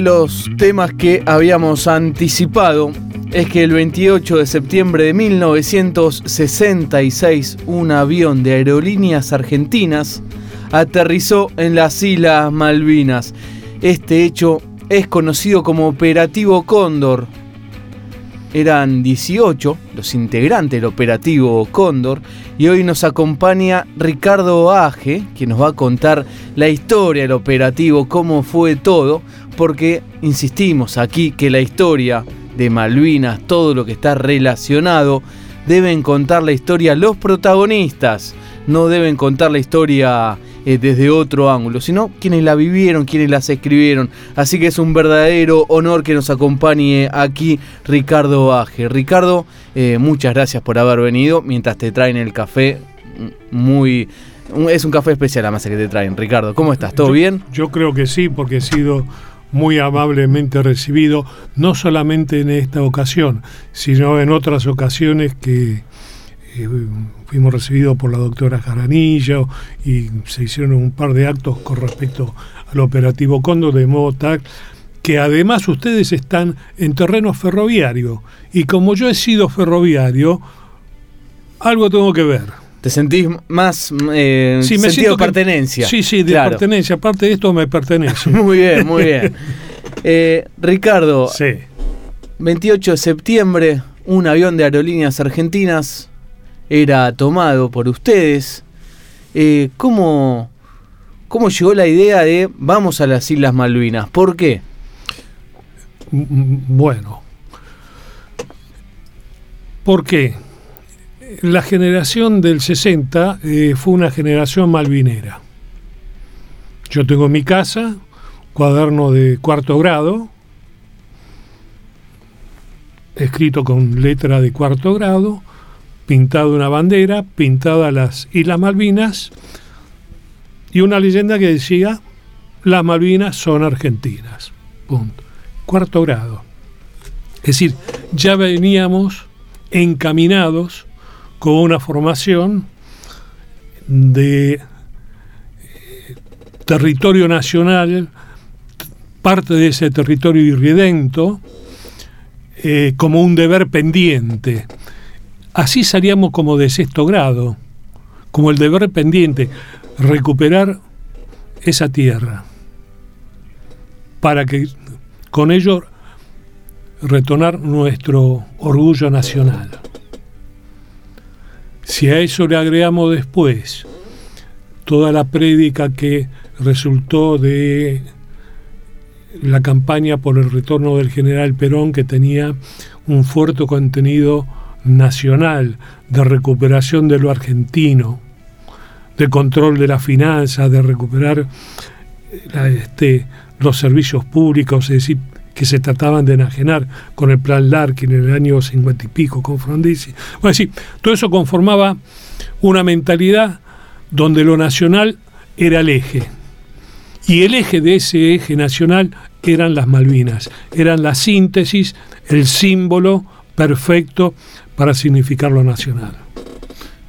De los temas que habíamos anticipado es que el 28 de septiembre de 1966 un avión de aerolíneas argentinas aterrizó en las Islas Malvinas. Este hecho es conocido como Operativo Cóndor. Eran 18 los integrantes del Operativo Cóndor y hoy nos acompaña Ricardo Aje, que nos va a contar la historia del operativo, cómo fue todo, porque insistimos aquí que la historia de Malvinas, todo lo que está relacionado, deben contar la historia los protagonistas, no deben contar la historia eh, desde otro ángulo, sino quienes la vivieron, quienes las escribieron. Así que es un verdadero honor que nos acompañe aquí Ricardo Aje. Ricardo, eh, muchas gracias por haber venido. Mientras te traen el café, muy... Es un café especial además que te traen. Ricardo, ¿cómo estás? ¿Todo bien? Yo creo que sí, porque he sido muy amablemente recibido, no solamente en esta ocasión, sino en otras ocasiones que eh, fuimos recibidos por la doctora Jaranillo y se hicieron un par de actos con respecto al operativo Cóndor, de modo tal que además ustedes están en terreno ferroviario y como yo he sido ferroviario, algo tengo que ver. ¿Te sentís más eh, sí, me sentido de pertenencia? Sí, sí, de pertenencia. Aparte de esto me pertenece. muy bien, muy bien. Eh, Ricardo, sí. 28 de septiembre, un avión de aerolíneas argentinas era tomado por ustedes. Eh, ¿cómo, ¿Cómo llegó la idea de vamos a las Islas Malvinas? ¿Por qué? Bueno, ¿por qué? La generación del 60 eh, fue una generación malvinera. Yo tengo en mi casa cuaderno de cuarto grado, escrito con letra de cuarto grado, pintado una bandera, pintada las Islas Malvinas y una leyenda que decía, las Malvinas son argentinas. Punto. Cuarto grado. Es decir, ya veníamos encaminados con una formación de eh, territorio nacional, parte de ese territorio irredento, eh, como un deber pendiente Así salíamos como de sexto grado, como el deber pendiente, recuperar esa tierra, para que con ello retornar nuestro orgullo nacional. Si a eso le agregamos después toda la prédica que resultó de la campaña por el retorno del general Perón, que tenía un fuerte contenido nacional de recuperación de lo argentino, de control de las finanzas, de recuperar este, los servicios públicos, es decir, que se trataban de enajenar con el plan Larkin en el año cincuenta y pico con Frondizi. Bueno, sí, todo eso conformaba una mentalidad donde lo nacional era el eje. Y el eje de ese eje nacional eran las Malvinas, eran la síntesis, el símbolo perfecto para significar lo nacional.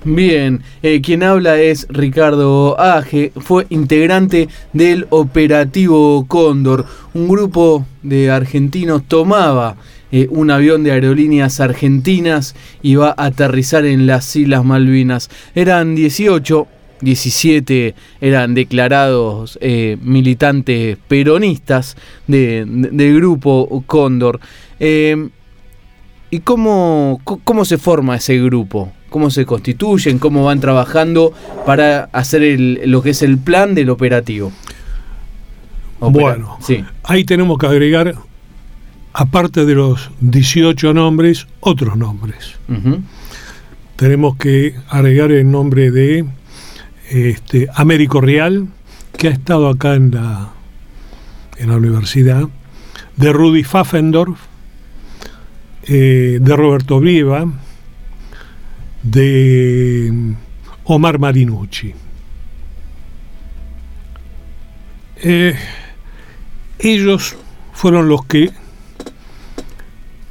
Bien, eh, quien habla es Ricardo Aje, fue integrante del Operativo Cóndor. Un grupo de argentinos tomaba eh, un avión de aerolíneas argentinas y va a aterrizar en las Islas Malvinas. Eran 18, 17 eran declarados eh, militantes peronistas del grupo Cóndor. ¿Y cómo, cómo se forma ese grupo? ¿Cómo se constituyen? ¿Cómo van trabajando para hacer lo que es el plan del operativo? bueno, sí. ahí tenemos que agregar, aparte de los 18 nombres, otros nombres. Tenemos que agregar el nombre de este, Américo Real, que ha estado acá en la, en la universidad, de Rudy Pfaffendorf, eh, de Roberto Brieva, de Omar Marinucci. Eh, ellos fueron los que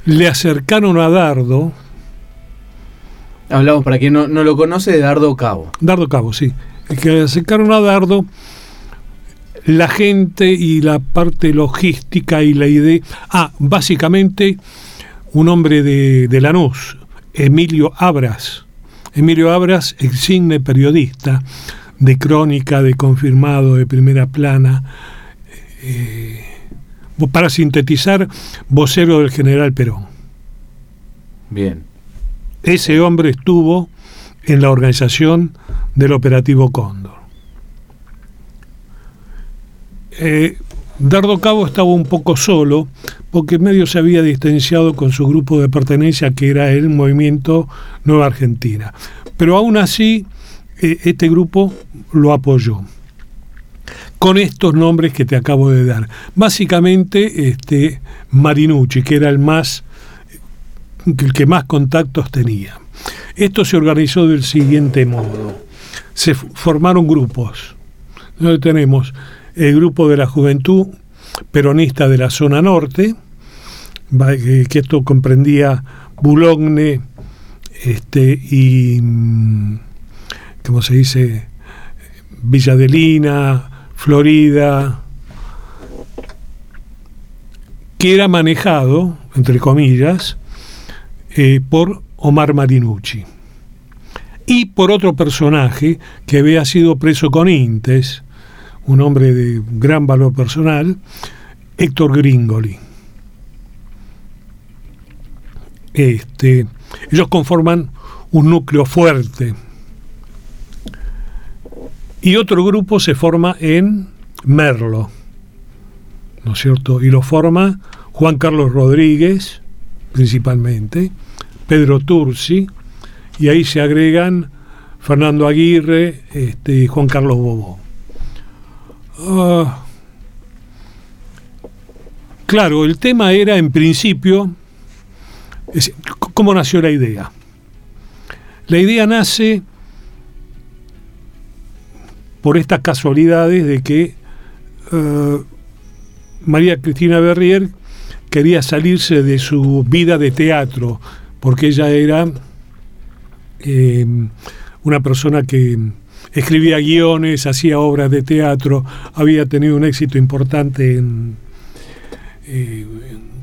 le acercaron a Dardo. Hablamos para quien no, no lo conoce de Dardo Cabo. Dardo Cabo, sí. Que le acercaron a Dardo la gente y la parte logística y la idea. Ah, básicamente un hombre de, de Lanús, Emilio Abras. Emilio Abras, exingne periodista de crónica, de confirmado, de primera plana. Eh, para sintetizar, vocero del general Perón. Bien. Ese hombre estuvo en la organización del operativo Cóndor. Eh, Dardo Cabo estaba un poco solo porque medio se había distanciado con su grupo de pertenencia que era el movimiento Nueva Argentina. Pero aún así, eh, este grupo lo apoyó con estos nombres que te acabo de dar. Básicamente, este, Marinucci, que era el más el que más contactos tenía. Esto se organizó del siguiente modo. Se formaron grupos. Donde tenemos el grupo de la juventud peronista de la zona norte, que esto comprendía Boulogne este, y, mm, ¿cómo se dice? Villadelina, Florida, que era manejado, entre comillas, eh, por Omar Marinucci. Y por otro personaje que había sido preso con Intes, un hombre de gran valor personal, Héctor Gringoli. Este, ellos conforman un núcleo fuerte y otro grupo se forma en Merlo, ¿no es cierto? Y lo forma Juan Carlos Rodríguez, principalmente, Pedro Turci, y ahí se agregan Fernando Aguirre este, y Juan Carlos Bobó. Ah, claro, el tema era en principio, ¿cómo nació la idea? La idea nace por estas casualidades de que eh, María Cristina Berrier quería salirse de su vida de teatro, porque ella era eh, una persona que escribía guiones, hacía obras de teatro, había tenido un éxito importante eh,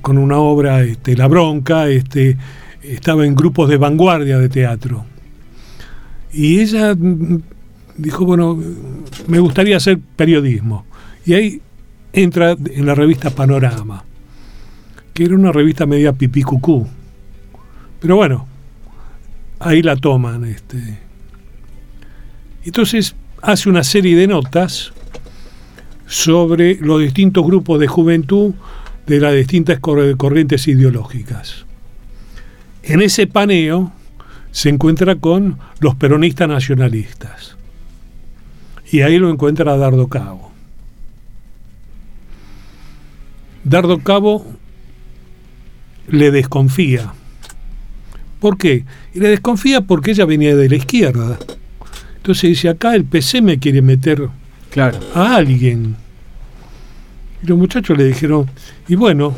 con una obra, este, La Bronca, este, estaba en grupos de vanguardia de teatro. Y ella dijo, bueno, me gustaría hacer periodismo. Y ahí entra en la revista Panorama, que era una revista media pipí cucú. Pero bueno, ahí la toman. Este. Entonces hace una serie de notas sobre los distintos grupos de juventud de las distintas corrientes ideológicas. En ese paneo se encuentra con los peronistas nacionalistas y ahí lo encuentra Dardo Cabo. Dardo Cabo le desconfía. ¿Por qué? Le desconfía porque ella venía de la izquierda. Entonces dice, acá el PC me quiere meter claro. a alguien. Y los muchachos le dijeron, y bueno,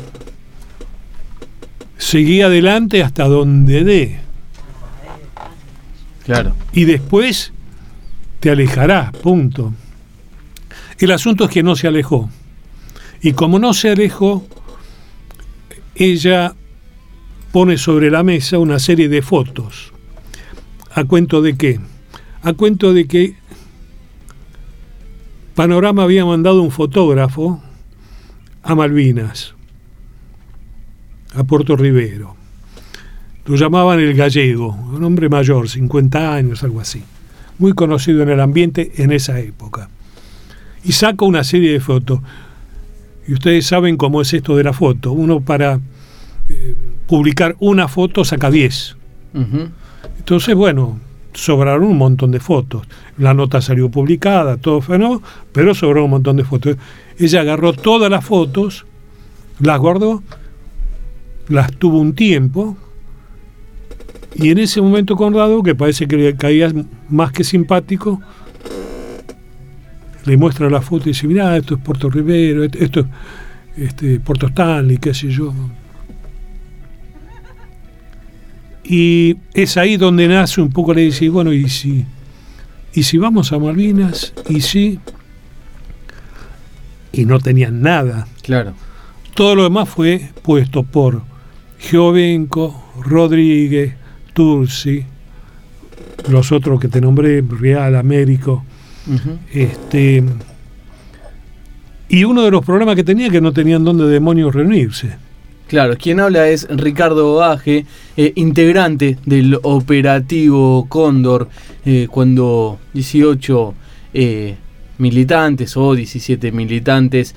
seguí adelante hasta donde dé. Claro. Y después te alejarás, punto. El asunto es que no se alejó. Y como no se alejó, ella pone sobre la mesa una serie de fotos. ¿A cuento de qué? A cuento de que Panorama había mandado un fotógrafo a Malvinas, a Puerto Rivero. Lo llamaban el gallego, un hombre mayor, 50 años, algo así muy conocido en el ambiente en esa época. Y saco una serie de fotos. Y ustedes saben cómo es esto de la foto. Uno para eh, publicar una foto saca 10. Entonces, bueno, sobraron un montón de fotos. La nota salió publicada, todo fue. Pero sobró un montón de fotos. Ella agarró todas las fotos, las guardó, las tuvo un tiempo, y en ese momento Conrado, que parece que le caía más que simpático, le muestra la foto y dice, mira, esto es Puerto Rivero, esto es este, Puerto Stanley, qué sé yo. Y es ahí donde nace un poco, le dice, bueno, ¿y si, y si vamos a Malvinas? ¿Y si? y no tenían nada. Claro. Todo lo demás fue puesto por Giovenco, Rodríguez, Tursi, los otros que te nombré, Real, Américo. este, y uno de los problemas que tenía es que no tenían dónde demonios reunirse. Claro, quien habla es Ricardo Baje, eh, integrante del operativo Cóndor, eh, cuando 18 eh, militantes o 17 militantes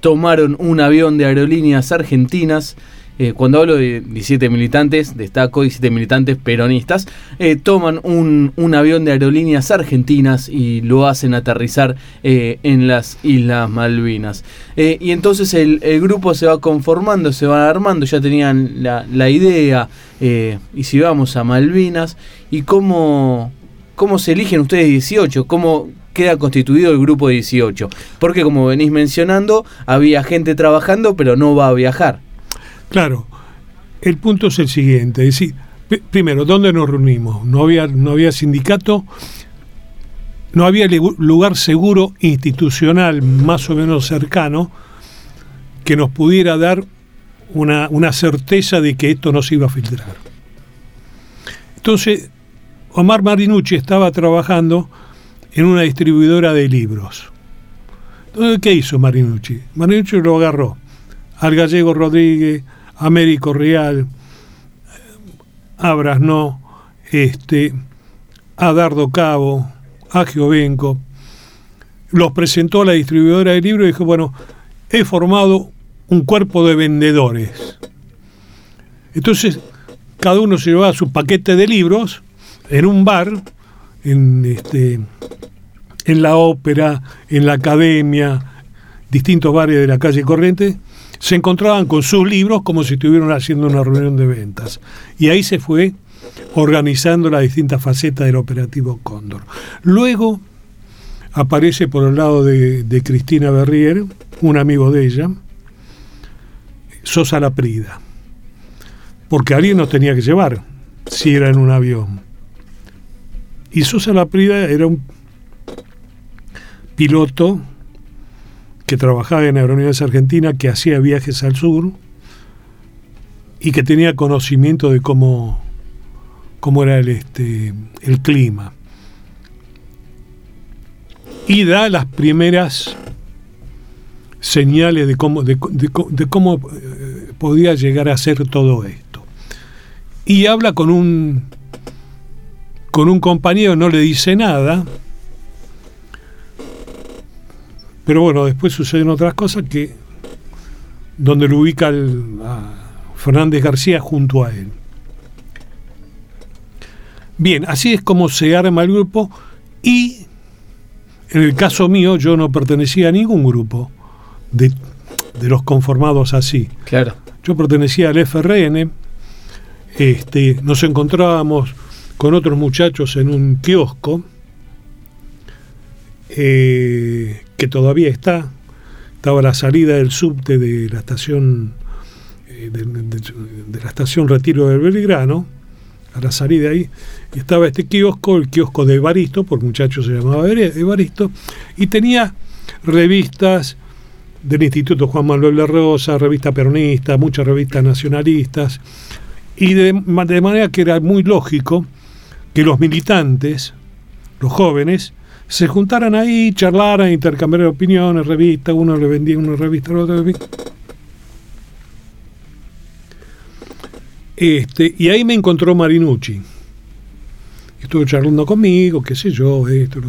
tomaron un avión de aerolíneas argentinas eh, cuando hablo de 17 militantes, destaco 17 militantes peronistas, eh, toman un, avión de aerolíneas argentinas y lo hacen aterrizar eh, en las Islas Malvinas. y entonces el, grupo se va conformando, se va armando, ya tenían la, idea, y si vamos a Malvinas, y cómo, cómo se eligen ustedes 18, cómo queda constituido el grupo de 18. Porque como venís mencionando, había gente trabajando, pero no va a viajar. Claro, el punto es el siguiente, es decir, primero, ¿dónde nos reunimos? No había, no había sindicato, no había lugar seguro institucional más o menos cercano que nos pudiera dar una, una certeza de que esto no se iba a filtrar. Entonces, Omar Marinucci estaba trabajando en una distribuidora de libros. ¿qué hizo Marinucci? Marinucci lo agarró al gallego Rodríguez, Américo Real, a no, este, a Dardo Cabo, a Giovenco, los presentó a la distribuidora de libros y dijo, bueno, he formado un cuerpo de vendedores. Entonces, cada uno se llevaba su paquete de libros en un bar, en, este, en la ópera, en la academia, distintos bares de la calle Corriente, se encontraban con sus libros como si estuvieran haciendo una reunión de ventas. Y ahí se fue organizando las distintas facetas del operativo Cóndor. Luego aparece por el lado de, Cristina Berrier, un amigo de ella, Sosa Laprida, porque alguien nos tenía que llevar, si era en un avión. Y Sosa Laprida era un piloto que trabajaba en Aerolíneas Argentina, que hacía viajes al sur y que tenía conocimiento de cómo, cómo era el, este, el clima. Y da las primeras señales de cómo, de, cómo eh, podía llegar a ser todo esto. Y habla con un, con un compañero, no le dice nada, pero bueno, después suceden otras cosas que donde lo ubica a Fernández García junto a él. Bien, así es como se arma el grupo y en el caso mío yo no pertenecía a ningún grupo de, de los conformados así. Claro. Yo pertenecía al FRN, este, nos encontrábamos con otros muchachos en un kiosco, eh, que todavía está, estaba la salida del subte de la estación eh, de, la estación Retiro del Belgrano, a la salida ahí, y estaba este kiosco, el kiosco de Evaristo, por muchacho se llamaba Evaristo, y tenía revistas del Instituto Juan Manuel de Rosa, revista peronista, muchas revistas nacionalistas, y de manera que era muy lógico que los militantes, los jóvenes, se juntaran ahí, charlaran, intercambiaran opiniones, revistas, uno le vendía una revista al otro. Este, y ahí me encontró Marinucci. Estuvo charlando conmigo, qué sé yo, esto.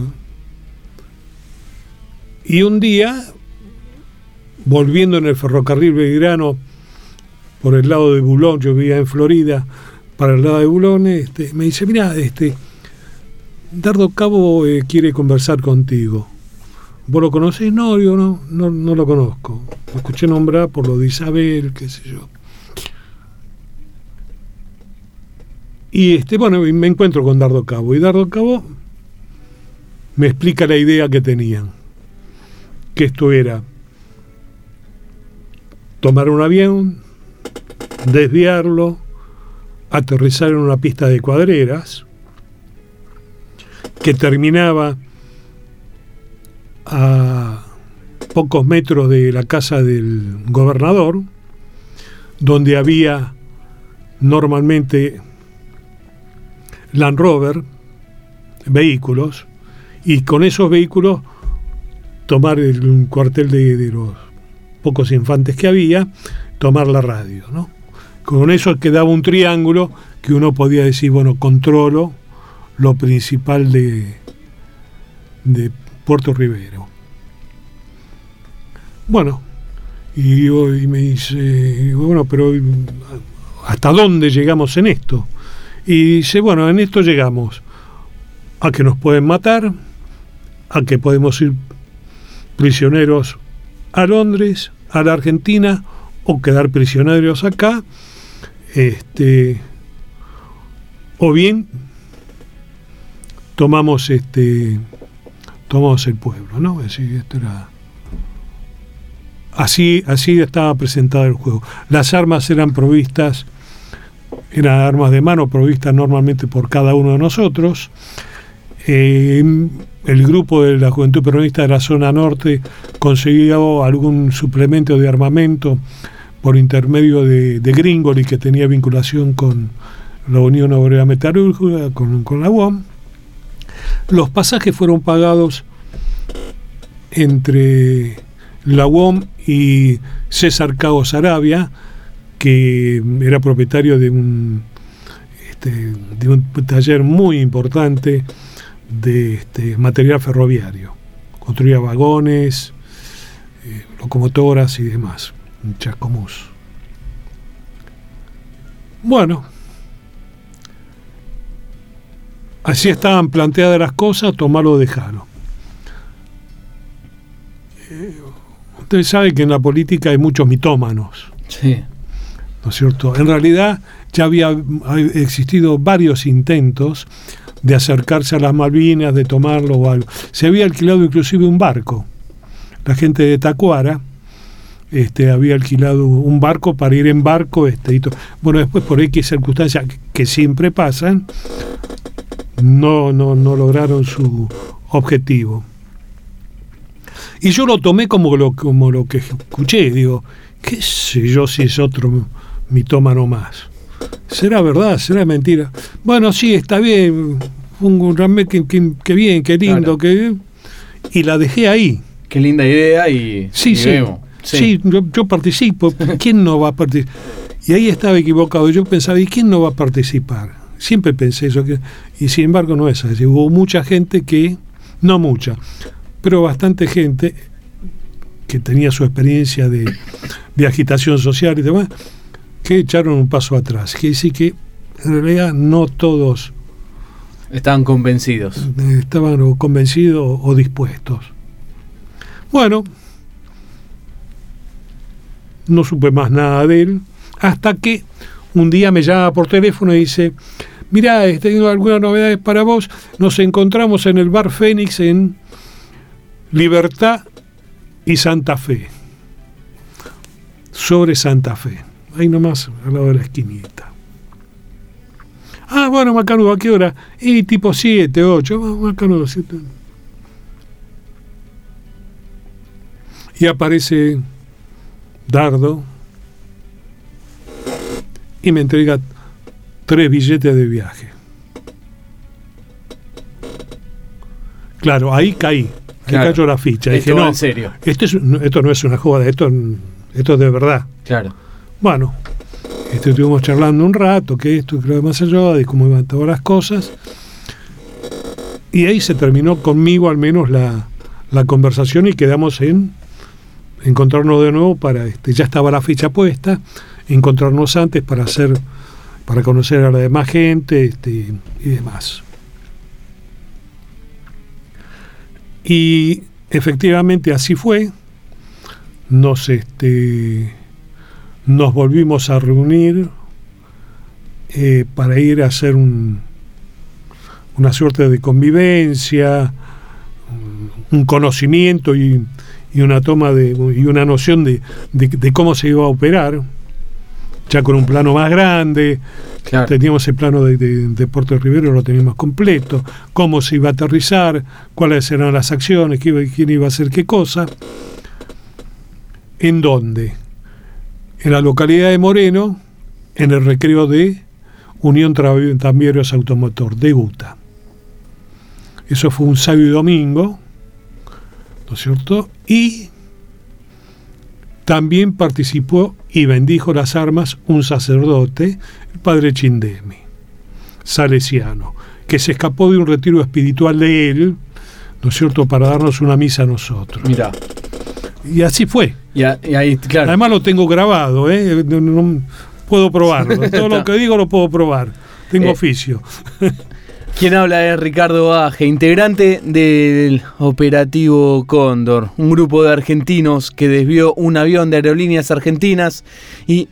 Y un día, volviendo en el ferrocarril Belgrano por el lado de Bulón, yo vivía en Florida, para el lado de Bulón, este, me dice, mira, este, Dardo Cabo eh, quiere conversar contigo. ¿Vos lo conocés? No, yo no, no, lo conozco. Lo escuché nombrar por lo de Isabel, qué sé yo. Y este, bueno, me encuentro con Dardo Cabo. Y Dardo Cabo me explica la idea que tenían. Que esto era tomar un avión, desviarlo, aterrizar en una pista de cuadreras, que terminaba a pocos metros de la casa del gobernador, donde había normalmente Land Rover, vehículos, y con esos vehículos tomar el cuartel de, de, los pocos infantes que había, tomar la radio. ¿no? Con eso quedaba un triángulo que uno podía decir, bueno, controlo lo principal de, de Puerto Rivero. Bueno, y, y me dice, bueno, pero ¿hasta dónde llegamos en esto? Y dice, bueno, en esto llegamos a que nos pueden matar, a que podemos ir prisioneros a Londres, a la Argentina, o quedar prisioneros acá, este, o bien tomamos este tomamos el pueblo, ¿no? Así, esto era, así, así estaba presentado el juego. Las armas eran provistas, eran armas de mano provistas normalmente por cada uno de nosotros. Eh, el grupo de la Juventud Peronista de la zona norte consiguió algún suplemento de armamento por intermedio de, de Gringoli, que tenía vinculación con la Unión Obrera Metalúrgica, con, con la UOM los pasajes fueron pagados entre la UOM y César Caos Arabia, que era propietario de un, este, de un taller muy importante de este, material ferroviario. Construía vagones, eh, locomotoras y demás, en Chascomús. Bueno, Así estaban planteadas las cosas, tomarlo o dejarlo. Eh, usted sabe que en la política hay muchos mitómanos. Sí. ¿No es cierto? En realidad ya había existido varios intentos de acercarse a las Malvinas, de tomarlo o algo. Se había alquilado inclusive un barco. La gente de Tacuara este, había alquilado un barco para ir en barco. Este, y bueno, después por X circunstancias que siempre pasan, no, no, no lograron su objetivo. Y yo lo tomé como lo, como lo que escuché, digo, qué sé yo si es otro mitómano más. ¿Será verdad? ¿Será mentira? Bueno, sí, está bien, un remake que, bien, qué lindo, que... Y la dejé ahí. Qué linda idea y... Sí, sí, sí. yo, yo, participo. ¿Quién no va a participar? Y ahí estaba equivocado. Yo pensaba, ¿y quién no va a participar? Siempre pensé eso, que, y sin embargo no es así. Hubo mucha gente que, no mucha, pero bastante gente que tenía su experiencia de, de agitación social y demás, que echaron un paso atrás. Que sí que en realidad no todos estaban convencidos. Estaban o convencidos o dispuestos. Bueno, no supe más nada de él, hasta que un día me llama por teléfono y dice, mira, tengo algunas novedades para vos, nos encontramos en el bar Fénix en Libertad y Santa Fe, sobre Santa Fe, ahí nomás al lado de la esquinita. Ah, bueno, Macanudo, ¿a qué hora? Y tipo 7, 8, Macanudo, 7. Y aparece Dardo, y me entrega tres billetes de viaje. Claro, ahí caí, ahí cayó la ficha. Esto Dije, no, en serio. Esto, es, esto no es una joda, esto, esto es de verdad. Claro. Bueno, este, estuvimos charlando un rato, que esto, que lo demás allá, de cómo iban todas las cosas. Y ahí se terminó conmigo al menos la, la conversación y quedamos en encontrarnos de nuevo para, este, ya estaba la ficha puesta encontrarnos antes para hacer, para conocer a la demás gente este, y demás. Y efectivamente así fue. Nos, este, nos volvimos a reunir eh, para ir a hacer un, una suerte de convivencia, un conocimiento y, y una toma de, y una noción de, de, cómo se iba a operar ya con un plano más grande. Teníamos el plano de, de, Puerto Rivero, lo teníamos completo, cómo se iba a aterrizar, cuáles eran las acciones, quién iba a hacer qué cosa. ¿En dónde? En la localidad de Moreno, en el recreo de Unión Tranviarios Automotor, de UTA. Eso fue un sábado y domingo, ¿no es cierto? Y también participó y bendijo las armas un sacerdote, el padre Chindemi, salesiano, que se escapó de un retiro espiritual de él, ¿no es cierto?, para darnos una misa a nosotros. Mira. Y así fue. Y, ahí, claro. Además lo tengo grabado, ¿eh? puedo probarlo. Todo lo que digo lo puedo probar. Tengo eh, oficio. Quien habla es Ricardo Aje, integrante del operativo Cóndor, un grupo de argentinos que desvió un avión de aerolíneas argentinas y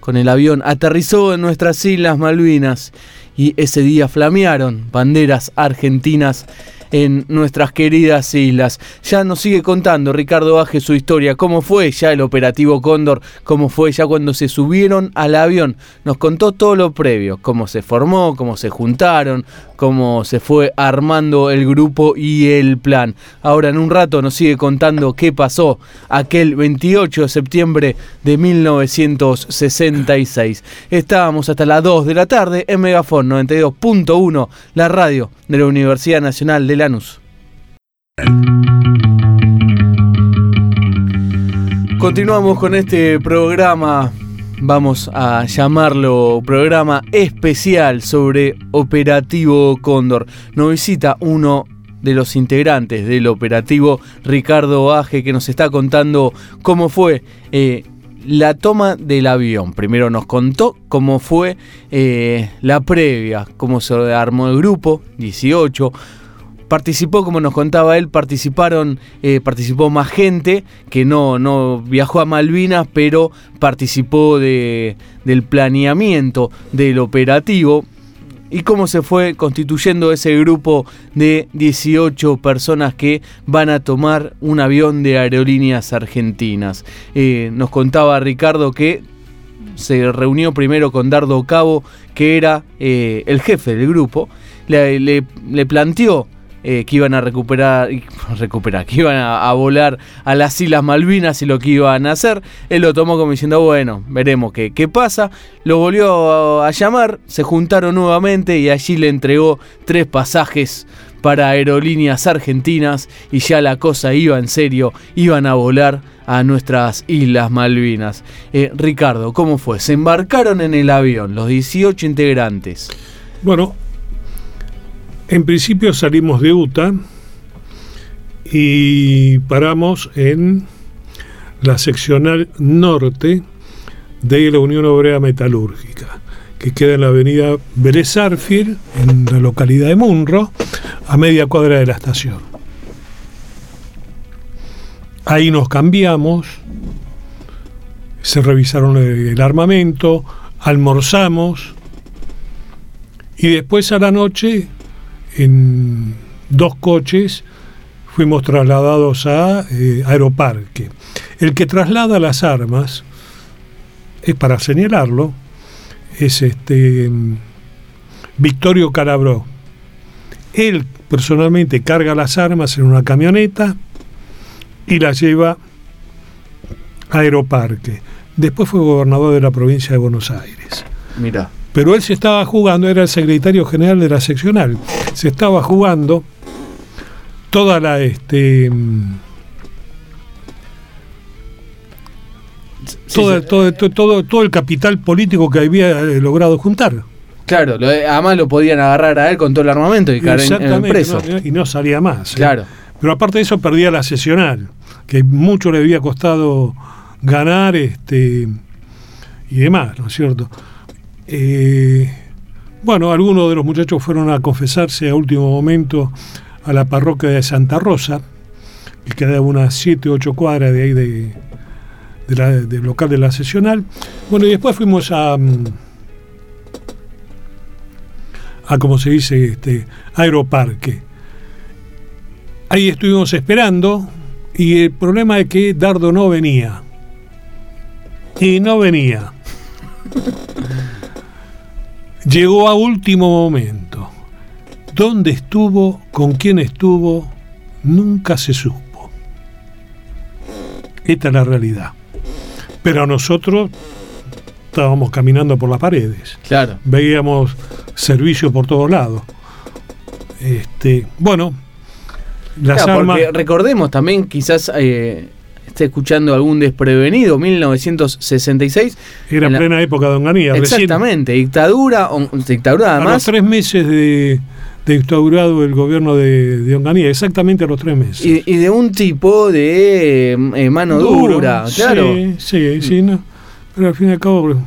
con el avión aterrizó en nuestras islas Malvinas. Y ese día flamearon banderas argentinas en nuestras queridas islas. Ya nos sigue contando Ricardo Aje su historia, cómo fue ya el operativo Cóndor, cómo fue ya cuando se subieron al avión. Nos contó todo lo previo, cómo se formó, cómo se juntaron, cómo se fue armando el grupo y el plan. Ahora en un rato nos sigue contando qué pasó aquel 28 de septiembre de 1966. Estábamos hasta las 2 de la tarde en Megafon 92.1, la radio de la Universidad Nacional de Continuamos con este programa vamos a llamarlo programa especial sobre Operativo Cóndor. Nos visita uno de los integrantes del operativo, Ricardo Aje, que nos está contando cómo fue eh, la toma del avión. Primero nos contó cómo fue eh, la previa, cómo se armó el grupo, 18 participó, como nos contaba él, participaron, eh, participó más gente que no, no viajó a Malvinas, pero participó de, del planeamiento del operativo. Y cómo se fue constituyendo ese grupo de 18 personas que van a tomar un avión de aerolíneas argentinas. Eh, nos contaba Ricardo que se reunió primero con Dardo Cabo, que era eh, el jefe del grupo, le, le planteó eh, que iban a recuperar, recuperar, que iban a, volar a las Islas Malvinas y lo que iban a hacer. Él lo tomó como diciendo, bueno, veremos qué, qué pasa. Lo volvió a, llamar, se juntaron nuevamente y allí le entregó tres pasajes para aerolíneas argentinas y ya la cosa iba en serio, iban a volar a nuestras Islas Malvinas. Eh, Ricardo, ¿cómo fue? Se embarcaron en el avión los 18 integrantes. Bueno, en principio salimos de UTA y paramos en la seccional norte de la Unión Obrera Metalúrgica, que queda en la avenida Vélez en la localidad de Munro, a media cuadra de la estación. Ahí nos cambiamos, se revisaron el armamento, almorzamos y después a la noche en dos coches fuimos trasladados a eh, Aeroparque. El que traslada las armas, es para señalarlo, es este Victorio Calabró. Él personalmente carga las armas en una camioneta y las lleva a Aeroparque. Después fue gobernador de la provincia de Buenos Aires. Mira pero él se estaba jugando, era el secretario general de la seccional, se estaba jugando toda la este todo, todo, todo, el capital político que había eh, logrado juntar. Claro, además lo podían agarrar a él con todo el armamento y caer en, preso. y no salía más. ¿eh? Claro. Pero aparte de eso perdía la seccional, que mucho le había costado ganar este y demás, ¿no es cierto? Eh, bueno, algunos de los muchachos fueron a confesarse a último momento a la parroquia de Santa Rosa, que queda unas 7 o 8 cuadras de ahí de, del local de la sesional. Bueno, y después fuimos a, mm, a como se dice, este, Aeroparque. Ahí estuvimos esperando y el problema es que Dardo no venía. Y no venía. Llegó a último momento. ¿Dónde estuvo? ¿Con quién estuvo? Nunca se supo. Esta es la realidad. Pero nosotros estábamos caminando por las paredes. Claro. Veíamos servicio por todos lados. Este, bueno, las Claro, armas. porque recordemos también, quizás eh, esté escuchando algún desprevenido, 1966. Era la- plena época de Onganía. recién- Exactamente, dictadura, on- dictadura a los además. tres meses de, de instaurado el gobierno de, de Onganía, exactamente a los tres meses. Y, y de un tipo de eh, mano Duro, dura, claro. Sí, sí, sí, no. Pero al fin y al cabo.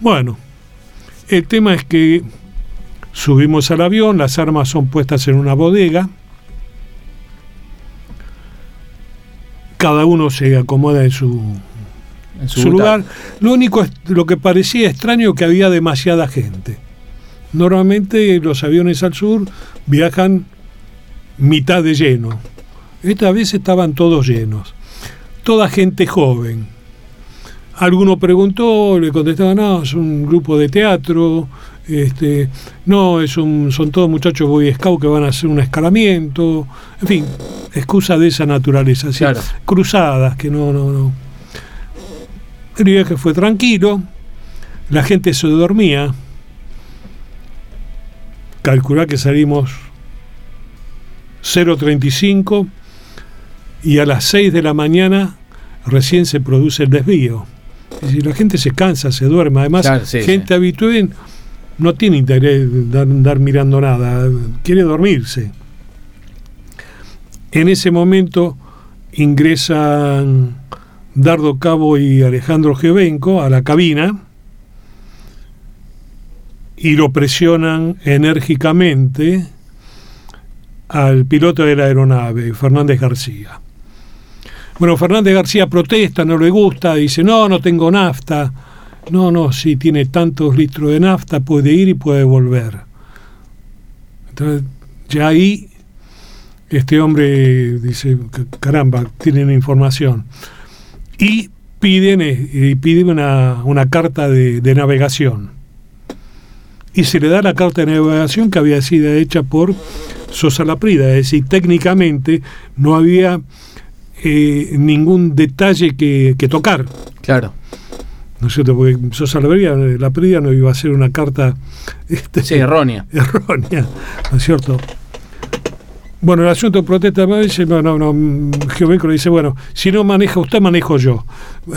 Bueno, el tema es que subimos al avión, las armas son puestas en una bodega. Cada uno se acomoda en su, en su, su lugar. Lo único es lo que parecía extraño que había demasiada gente. Normalmente los aviones al sur viajan mitad de lleno. Esta vez estaban todos llenos. Toda gente joven. Alguno preguntó, le contestaban, no, es un grupo de teatro, este, no, es un, son todos muchachos Boy Scout que van a hacer un escalamiento, en fin, excusa de esa naturaleza, Claro. cruzadas, que no, no, no. El viaje fue tranquilo, la gente se dormía, calculá que salimos 0.35 y a las 6 de la mañana recién se produce el desvío. Es decir, la gente se cansa, se duerme. Además, Claro, sí, gente habitué no tiene interés dar, andar mirando nada, quiere dormirse. En ese momento ingresan Dardo Cabo y Alejandro Gevenco a la cabina y lo presionan enérgicamente al piloto de la aeronave, Fernández García. Bueno, Fernández García protesta, no le gusta, dice, no, no tengo nafta. No, no, si tiene tantos litros de nafta, puede ir y puede volver. Entonces, ya ahí este hombre dice, "C- caramba, tienen información. Y piden, eh, y piden una, carta de, de navegación. Y se le da la carta de navegación que había sido hecha por Sosa Laprida, es decir, técnicamente no había eh, ningún detalle que, que tocar. Claro. ¿No es cierto? Porque Sosa Laprida, Laprida no iba a hacer una carta este, Sí, errónea. errónea, ¿no es cierto? Bueno, el asunto protesta me dice, no, no, no, mm, dice, bueno, si no maneja usted, manejo yo.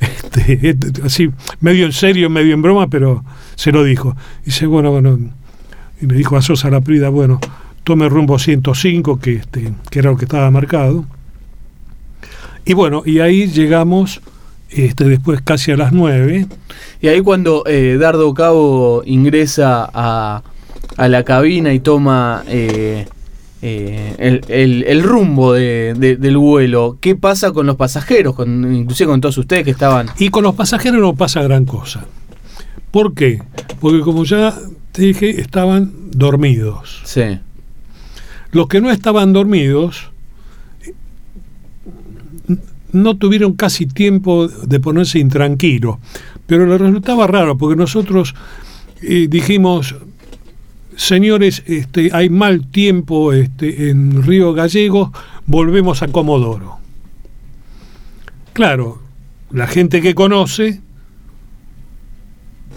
Este, este, así, medio en serio, medio en broma, pero se lo dijo. Dice, bueno, bueno, y le dijo a Sosa Laprida, bueno, tome rumbo 105, que, este, que era lo que estaba marcado. Y bueno, y ahí llegamos este, después casi a las 9. Y ahí cuando eh, Dardo Cabo ingresa a, a la cabina y toma eh, eh, el, el- el rumbo de- de- del vuelo, ¿qué pasa con los pasajeros? Con, inclusive con todos ustedes que estaban... Y con los pasajeros no pasa gran cosa. ¿Por qué? Porque como ya te dije, estaban dormidos. Sí, Los que no estaban dormidos no tuvieron casi tiempo de ponerse intranquilos. Pero les resultaba raro porque nosotros eh, dijimos, señores, este, hay mal tiempo este, en Río Gallegos, volvemos a Comodoro. Claro, la gente que conoce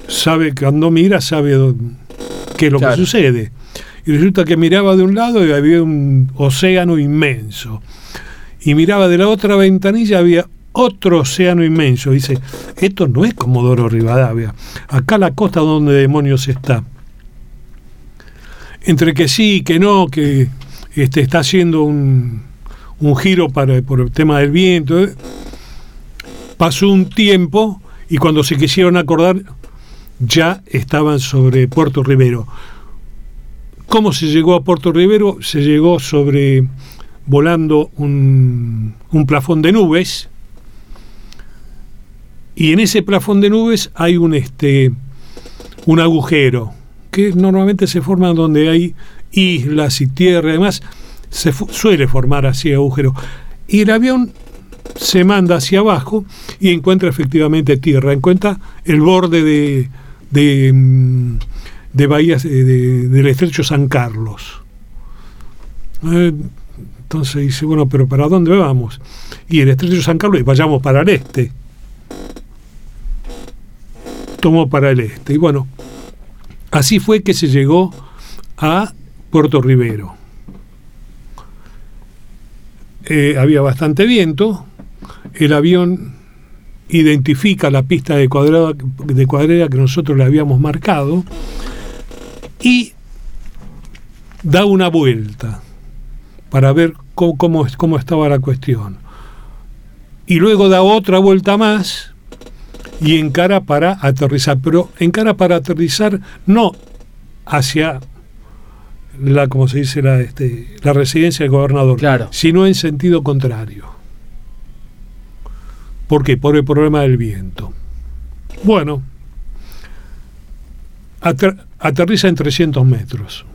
sabe que cuando mira sabe qué es lo Claro. que sucede. Y resulta que miraba de un lado y había un océano inmenso. Y miraba de la otra ventanilla había otro océano inmenso. Dice, esto no es Comodoro Rivadavia. Acá la costa donde demonios está. Entre que sí que no, que este, está haciendo un, un giro para, por el tema del viento. ¿eh? Pasó un tiempo y cuando se quisieron acordar ya estaban sobre Puerto Rivero. ¿Cómo se llegó a Puerto Rivero? Se llegó sobre volando un, un plafón de nubes. Y en ese plafón de nubes hay un este un agujero que normalmente se forma donde hay islas y tierra y demás. Se suele formar así agujero. Y el avión se manda hacia abajo y encuentra efectivamente tierra. Encuentra el borde de de, mm, de bahías eh, de- del estrecho San Carlos. Eh, entonces dice bueno pero para dónde vamos y el estrecho San Carlos vayamos para el este tomó para el este. Y bueno, así fue que se llegó a Puerto Rivero. Eh, había bastante viento, el avión identifica la pista de cuadrada, de cuadrera que nosotros le habíamos marcado y da una vuelta para ver cómo, cómo, estaba la cuestión. Y luego da otra vuelta más y encara para aterrizar, pero encara para aterrizar no hacia la, como se dice, la, este, la residencia del gobernador, claro. sino en sentido contrario. ¿Por qué? Por el problema del viento. Bueno, aterriza en 300 metros,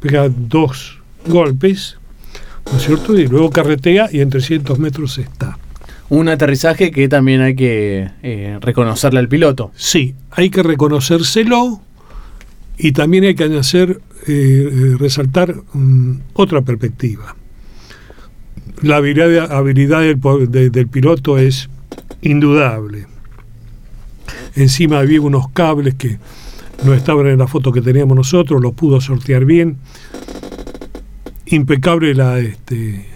pega dos golpes, ¿no es cierto? Y luego carretea y en 300 metros está. Un aterrizaje que también hay que eh, reconocerle al piloto. Sí, hay que reconocérselo y también hay que hacer, eh, eh, resaltar mm, otra perspectiva. La habilidad, del, piloto es indudable. Encima había unos cables que no estaban en la foto que teníamos nosotros, lo pudo sortear bien. Impecable la, este,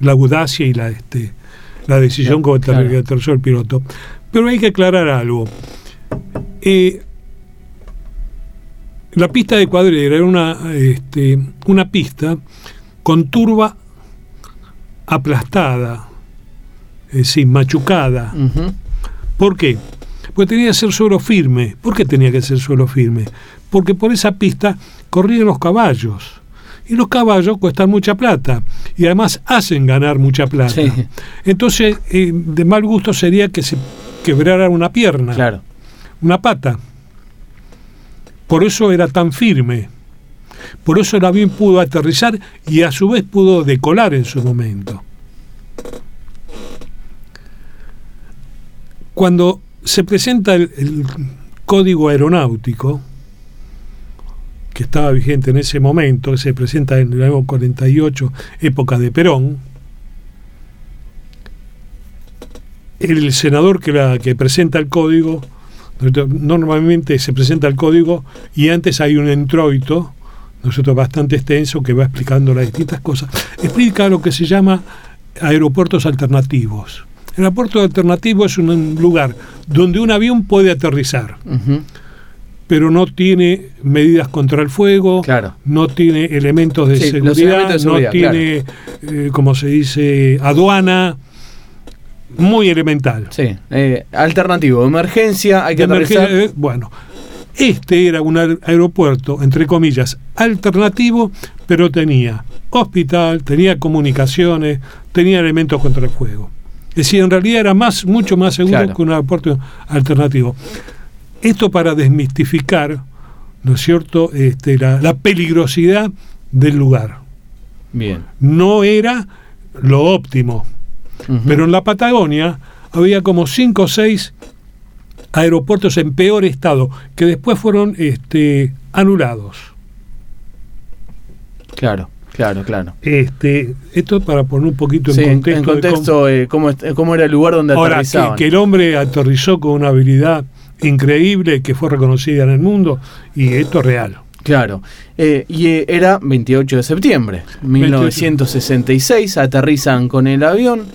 la audacia y la, este, la decisión que aterrizó el piloto. Pero hay que aclarar algo. Eh, la pista de cuadrera era una, este, una pista con turba aplastada, es decir, machucada. ¿Por qué? Porque tenía que ser suelo firme. ¿Por qué tenía que ser suelo firme? Porque por esa pista corrían los caballos. Y los caballos cuestan mucha plata. Y además hacen ganar mucha plata. Entonces, eh, de mal gusto sería que se quebrara una pierna. Claro. Una pata. Por eso era tan firme. Por eso el avión pudo aterrizar y a su vez pudo decolar en su momento. Cuando se presenta el, código aeronáutico, que estaba vigente en ese momento, que se presenta en el año 48, época de Perón, el senador que, la, que presenta el código, normalmente se presenta el código y antes hay un introito, nosotros bastante extenso, que va explicando las distintas cosas, explica lo que se llama aeropuertos alternativos. El aeropuerto alternativo es un lugar donde un avión puede aterrizar, pero no tiene medidas contra el fuego, no tiene elementos de, seguridad, no tiene, eh, como se dice, aduana. Muy elemental. Sí, eh, alternativo, emergencia, hay que aterrizar. Eh, bueno, este era un aeropuerto, entre comillas, alternativo, pero tenía hospital, tenía comunicaciones, tenía elementos contra el fuego. Es decir, en realidad era más, mucho más seguro que un aeropuerto alternativo. Esto para desmistificar, ¿no es cierto?, este, la, peligrosidad del lugar. Bien. No era lo óptimo. Pero en la Patagonia había como cinco o seis aeropuertos en peor estado, que después fueron este, anulados. Claro. Claro, claro. Este, esto para poner un poquito en contexto. En contexto, de cómo, era el lugar donde Ahora, que, que, el hombre aterrizó con una habilidad increíble que fue reconocida en el mundo y esto es real. Claro. Eh, y eh, era 28 de septiembre, 1966, aterrizan con el avión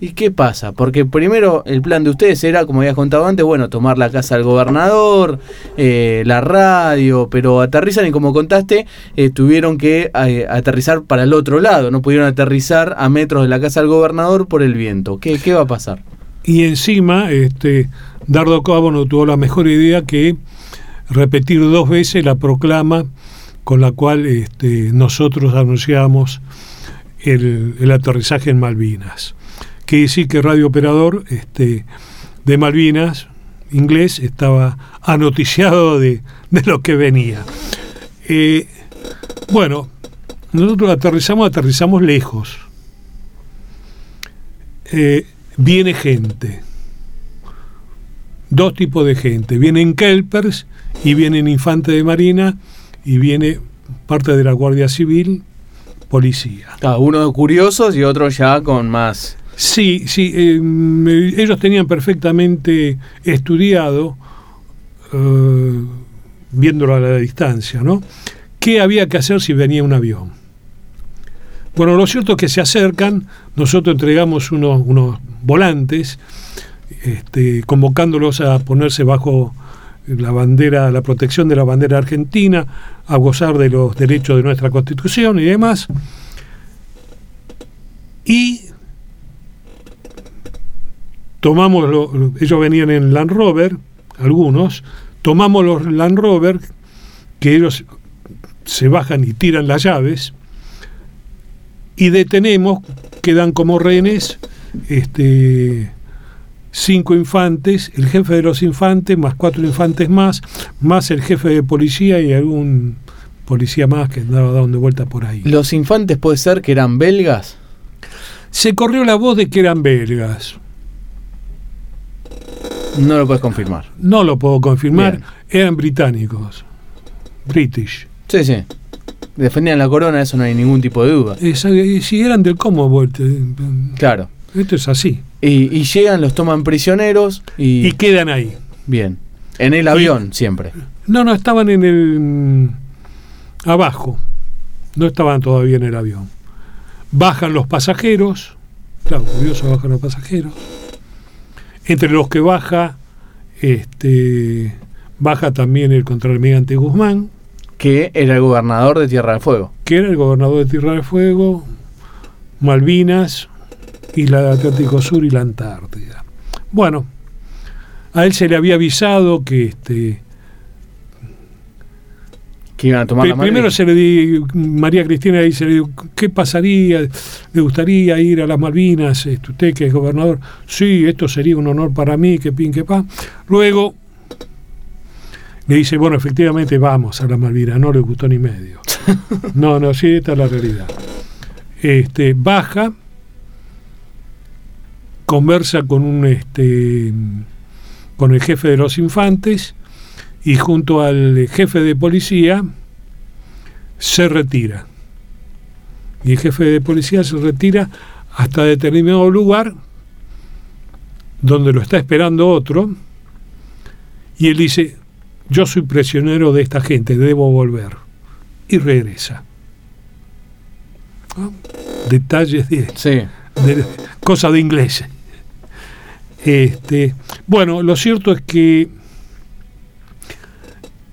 ¿Y qué pasa? Porque primero el plan de ustedes era, como habías contado antes, bueno, tomar la casa del gobernador, eh, la radio, pero aterrizan y como contaste, eh, tuvieron que eh, aterrizar para el otro lado, no pudieron aterrizar a metros de la casa del gobernador por el viento. ¿Qué, qué va a pasar? Y encima, este, Dardo Cabo no tuvo la mejor idea que repetir dos veces la proclama con la cual este, nosotros anunciamos el, aterrizaje en Malvinas que decir que Radio Operador este, de Malvinas, inglés, estaba anoticiado de, lo que venía. Eh, bueno, nosotros aterrizamos, aterrizamos lejos. Eh, viene gente. Dos tipos de gente. Vienen kelpers y vienen infantes de marina y viene parte de la Guardia Civil, policía. Ah, uno curiosos y otro ya con más Sí, sí, em, ellos tenían perfectamente estudiado eh, viéndolo a la distancia, ¿no? ¿Qué había que hacer si venía un avión? Bueno, lo cierto es que se acercan, nosotros entregamos unos, unos volantes, este, convocándolos a ponerse bajo la bandera, la protección de la bandera argentina, a gozar de los derechos de nuestra constitución y demás. Y tomamos, lo, ellos venían en Land Rover, algunos, tomamos los Land Rover, que ellos se bajan y tiran las llaves, y detenemos, quedan como rehenes, este, cinco infantes, el jefe de los infantes, más cuatro infantes más, más el jefe de policía y algún policía más que andaba dando vuelta por ahí. ¿Los infantes puede ser que eran belgas? Se corrió la voz de que eran belgas. No lo puedes confirmar. No lo puedo confirmar. Bien. Eran británicos. British. Sí, sí. Defendían la corona, eso no hay ningún tipo de duda. Esa- si eran del Commonwealth. eh, Claro. Esto es así. Y, y llegan, los toman prisioneros y, Y quedan ahí. bien. En el avión siempre. No, no, estaban en el. mm, abajo. No estaban todavía en el avión. Bajan los pasajeros. Claro, curioso, bajan los pasajeros. Entre los que baja, este, baja también el contraalmirante Guzmán, Que era el gobernador de Tierra del Fuego. que era el gobernador de Tierra del Fuego, Malvinas, Isla del Atlántico Sur y la Antártida. Bueno, a él se le había avisado que este, Que iban a tomar la. Primero se le di, María Cristina dice, le digo, ¿qué pasaría? ¿Le gustaría ir a las Malvinas? Este, usted que es gobernador, sí, esto sería un honor para mí, que pin, que pa. Luego le dice, bueno, efectivamente vamos a las Malvinas, no le gustó ni medio. No, no, sí, esta es la realidad. Este, baja, conversa con un este con el jefe de los infantes y junto al jefe de policía se retira. Y el jefe de policía se retira hasta determinado lugar donde lo está esperando otro y él dice, yo soy prisionero de esta gente, debo volver. Y regresa. ¿No? Detalles de, Sí. de cosa de inglés. Este, bueno, lo cierto es que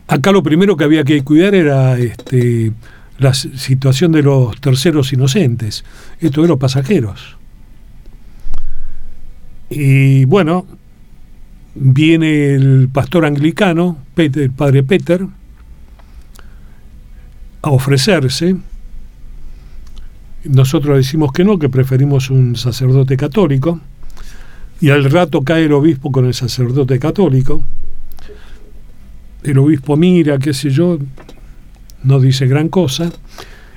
acá lo primero que había que cuidar era este, la situación de los terceros inocentes, esto de los pasajeros. Y bueno, viene el pastor anglicano, el padre Peter, a ofrecerse. Nosotros decimos que no, que preferimos un sacerdote católico. Y al rato cae el obispo con el sacerdote católico. El obispo mira, qué sé yo, no dice gran cosa.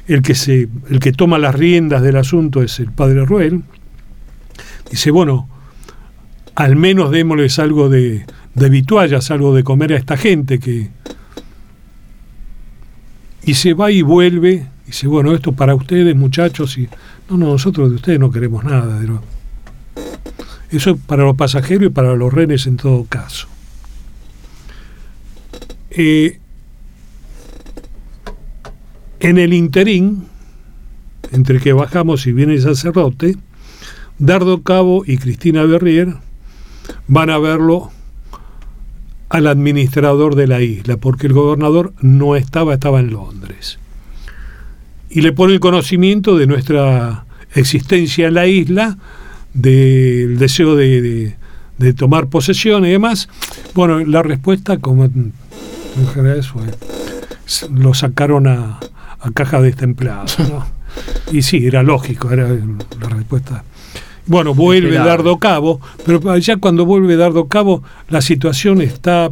El que, se, el que toma las riendas del asunto es el padre Ruel. Dice, bueno, al menos démosles algo de, de vituallas, algo de comer a esta gente que... Y se va y vuelve, y dice, bueno, esto para ustedes, muchachos, y no, no, nosotros de ustedes no queremos nada. Eso es para los pasajeros y para los renes en todo caso. Eh, en el interín, entre que bajamos y viene el sacerdote, Dardo Cabo y Cristina Berrier van a verlo al administrador de la isla, porque el gobernador no estaba, estaba en Londres. Y le pone el conocimiento de nuestra existencia en la isla, del deseo de, de- de tomar posesión y demás. Bueno, la respuesta, como en general, fue, lo sacaron a, a caja destemplada. ¿no? Y sí, era lógico, era la respuesta. Bueno, vuelve Esperable. Dardo Cabo, pero ya cuando vuelve Dardo Cabo, la situación está,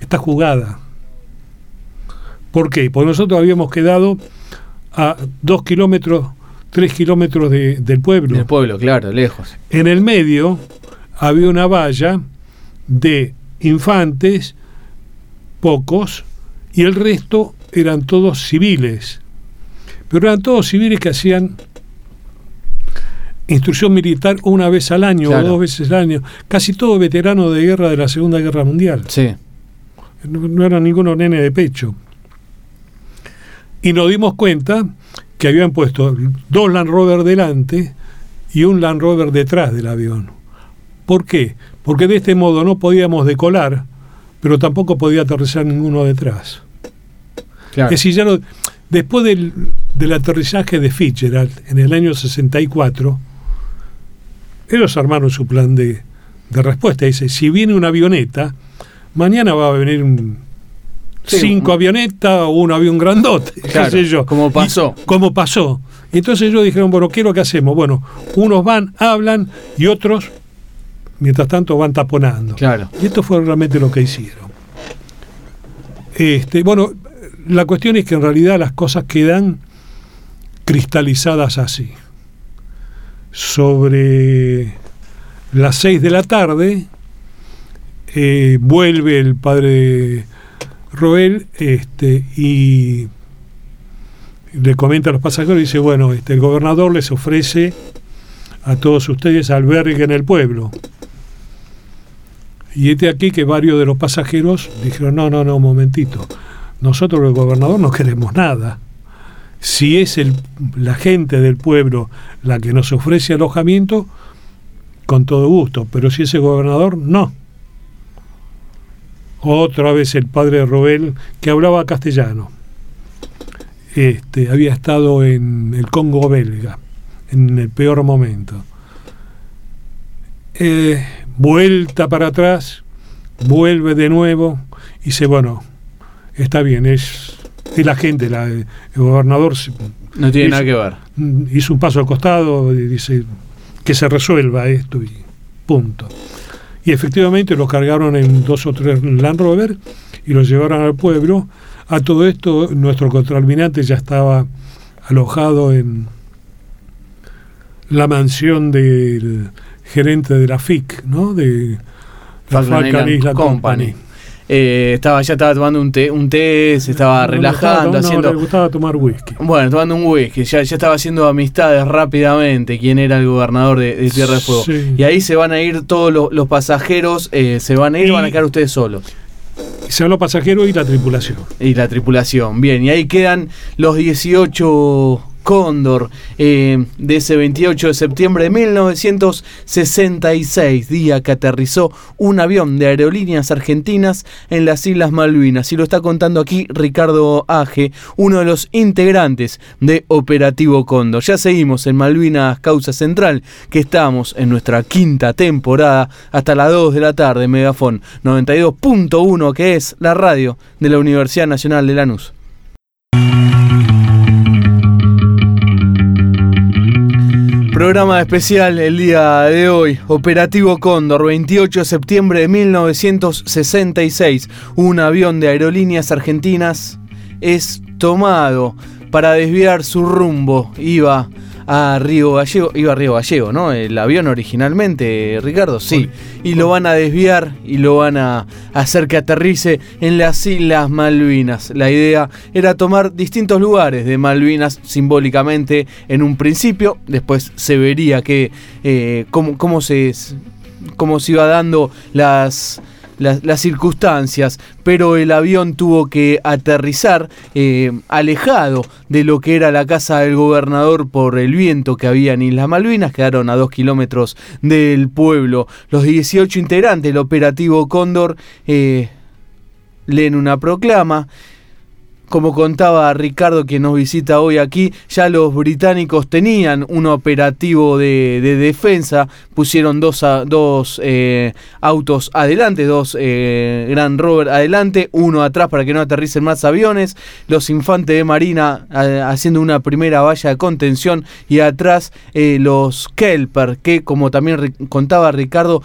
está jugada. ¿Por qué? Porque nosotros habíamos quedado a dos kilómetros, tres kilómetros de- del pueblo. Del pueblo, claro, lejos. En el medio había una valla de infantes, pocos, y el resto eran todos civiles. Pero eran todos civiles que hacían instrucción militar una vez al año Claro. o dos veces al año. Casi todos veteranos de guerra de la Segunda Guerra Mundial. Sí. no, no eran ninguno nene de pecho. Y nos dimos cuenta que habían puesto dos Land Rover delante y un Land Rover detrás del avión. ¿Por qué? Porque de este modo no podíamos decolar, pero tampoco podía aterrizar ninguno detrás. Claro. Es decir, ya no- después del, del aterrizaje de Fitzgerald en el año 64, ellos armaron su plan de, de respuesta. Dice, si viene una avioneta, mañana va a venir un, Sí, cinco un- avionetas o un avión grandote, qué sé yo. como Y- pasó. como pasó. Entonces ellos dijeron, bueno, ¿qué es lo que hacemos? Bueno, unos van, hablan y otros, mientras tanto, van taponando. Claro. Y esto fue realmente lo que hicieron. Este, bueno, la cuestión es que en realidad las cosas quedan cristalizadas así. Sobre las seis de la tarde eh, vuelve el padre Roel este, y le comenta a los pasajeros y dice, bueno, este, el gobernador les ofrece a todos ustedes albergue en el pueblo. Y este aquí que varios de los pasajeros dijeron, no, no, no, un momentito, nosotros el gobernador no queremos nada. Si es el, la gente del pueblo la que nos ofrece alojamiento, con todo gusto, pero si es el gobernador, no. Otra vez el padre Robel, que hablaba castellano, este, había estado en el Congo belga, en el peor momento. Eh, vuelta para atrás, vuelve de nuevo y dice, bueno, está bien, es, es la gente, la- el gobernador No tiene Hizo- nada que ver. hizo un paso al costado y dice que se resuelva esto y punto. Y efectivamente los cargaron en dos o tres Land Rover y los llevaron al pueblo. A todo esto nuestro contraalmirante ya estaba alojado en la mansión del gerente de la FIC, ¿no? De la Falcon Island Island Company. Company. Eh, estaba, ya estaba tomando un té, un té se estaba No, no, relajando, no, no, haciendo. le gustaba tomar whisky. Bueno, tomando un whisky, ya, ya estaba haciendo amistades rápidamente, quién era el gobernador de, de Tierra de Fuego. Sí. Y ahí se van a ir todos los, los pasajeros, eh, se van a ir y van a quedar ustedes solos. Se habló pasajero y la tripulación. Y la tripulación. Bien, y ahí quedan los 18 Cóndor eh, de ese 28 de septiembre de 1966, día que aterrizó un avión de aerolíneas argentinas en las Islas Malvinas. Y lo está contando aquí Ricardo Aje, uno de los integrantes de Operativo Cóndor. Ya seguimos en Malvinas Causa Central, que estamos en nuestra quinta temporada hasta las 2 de la tarde, Megafon 92.1, que es la radio de la Universidad Nacional de Lanús. Programa especial el día de hoy, Operativo Cóndor, 28 de septiembre de 1966. Un avión de aerolíneas argentinas es tomado para desviar su rumbo. Iba a Río Gallego, iba a Río Gallego, ¿no? El avión originalmente, Ricardo, sí. Y lo van a desviar y lo van a hacer que aterrice en las Islas Malvinas. La idea era tomar distintos lugares de Malvinas simbólicamente en un principio, después se vería que eh, cómo, cómo se cómo se iba dando las, las, circunstancias, pero el avión tuvo que aterrizar eh, alejado de lo que era la casa del gobernador por el viento que había en Islas Malvinas, quedaron a dos kilómetros del pueblo. Los 18 integrantes del operativo Cóndor eh, leen una proclama. Como contaba Ricardo, que nos visita hoy aquí, ya los británicos tenían un operativo de, de defensa, pusieron dos, eh, autos adelante, dos eh, Grand Rover adelante, uno atrás para que no aterricen más aviones, los infantes de Marina haciendo una primera valla de contención y atrás eh, los Kelper, que como también contaba Ricardo,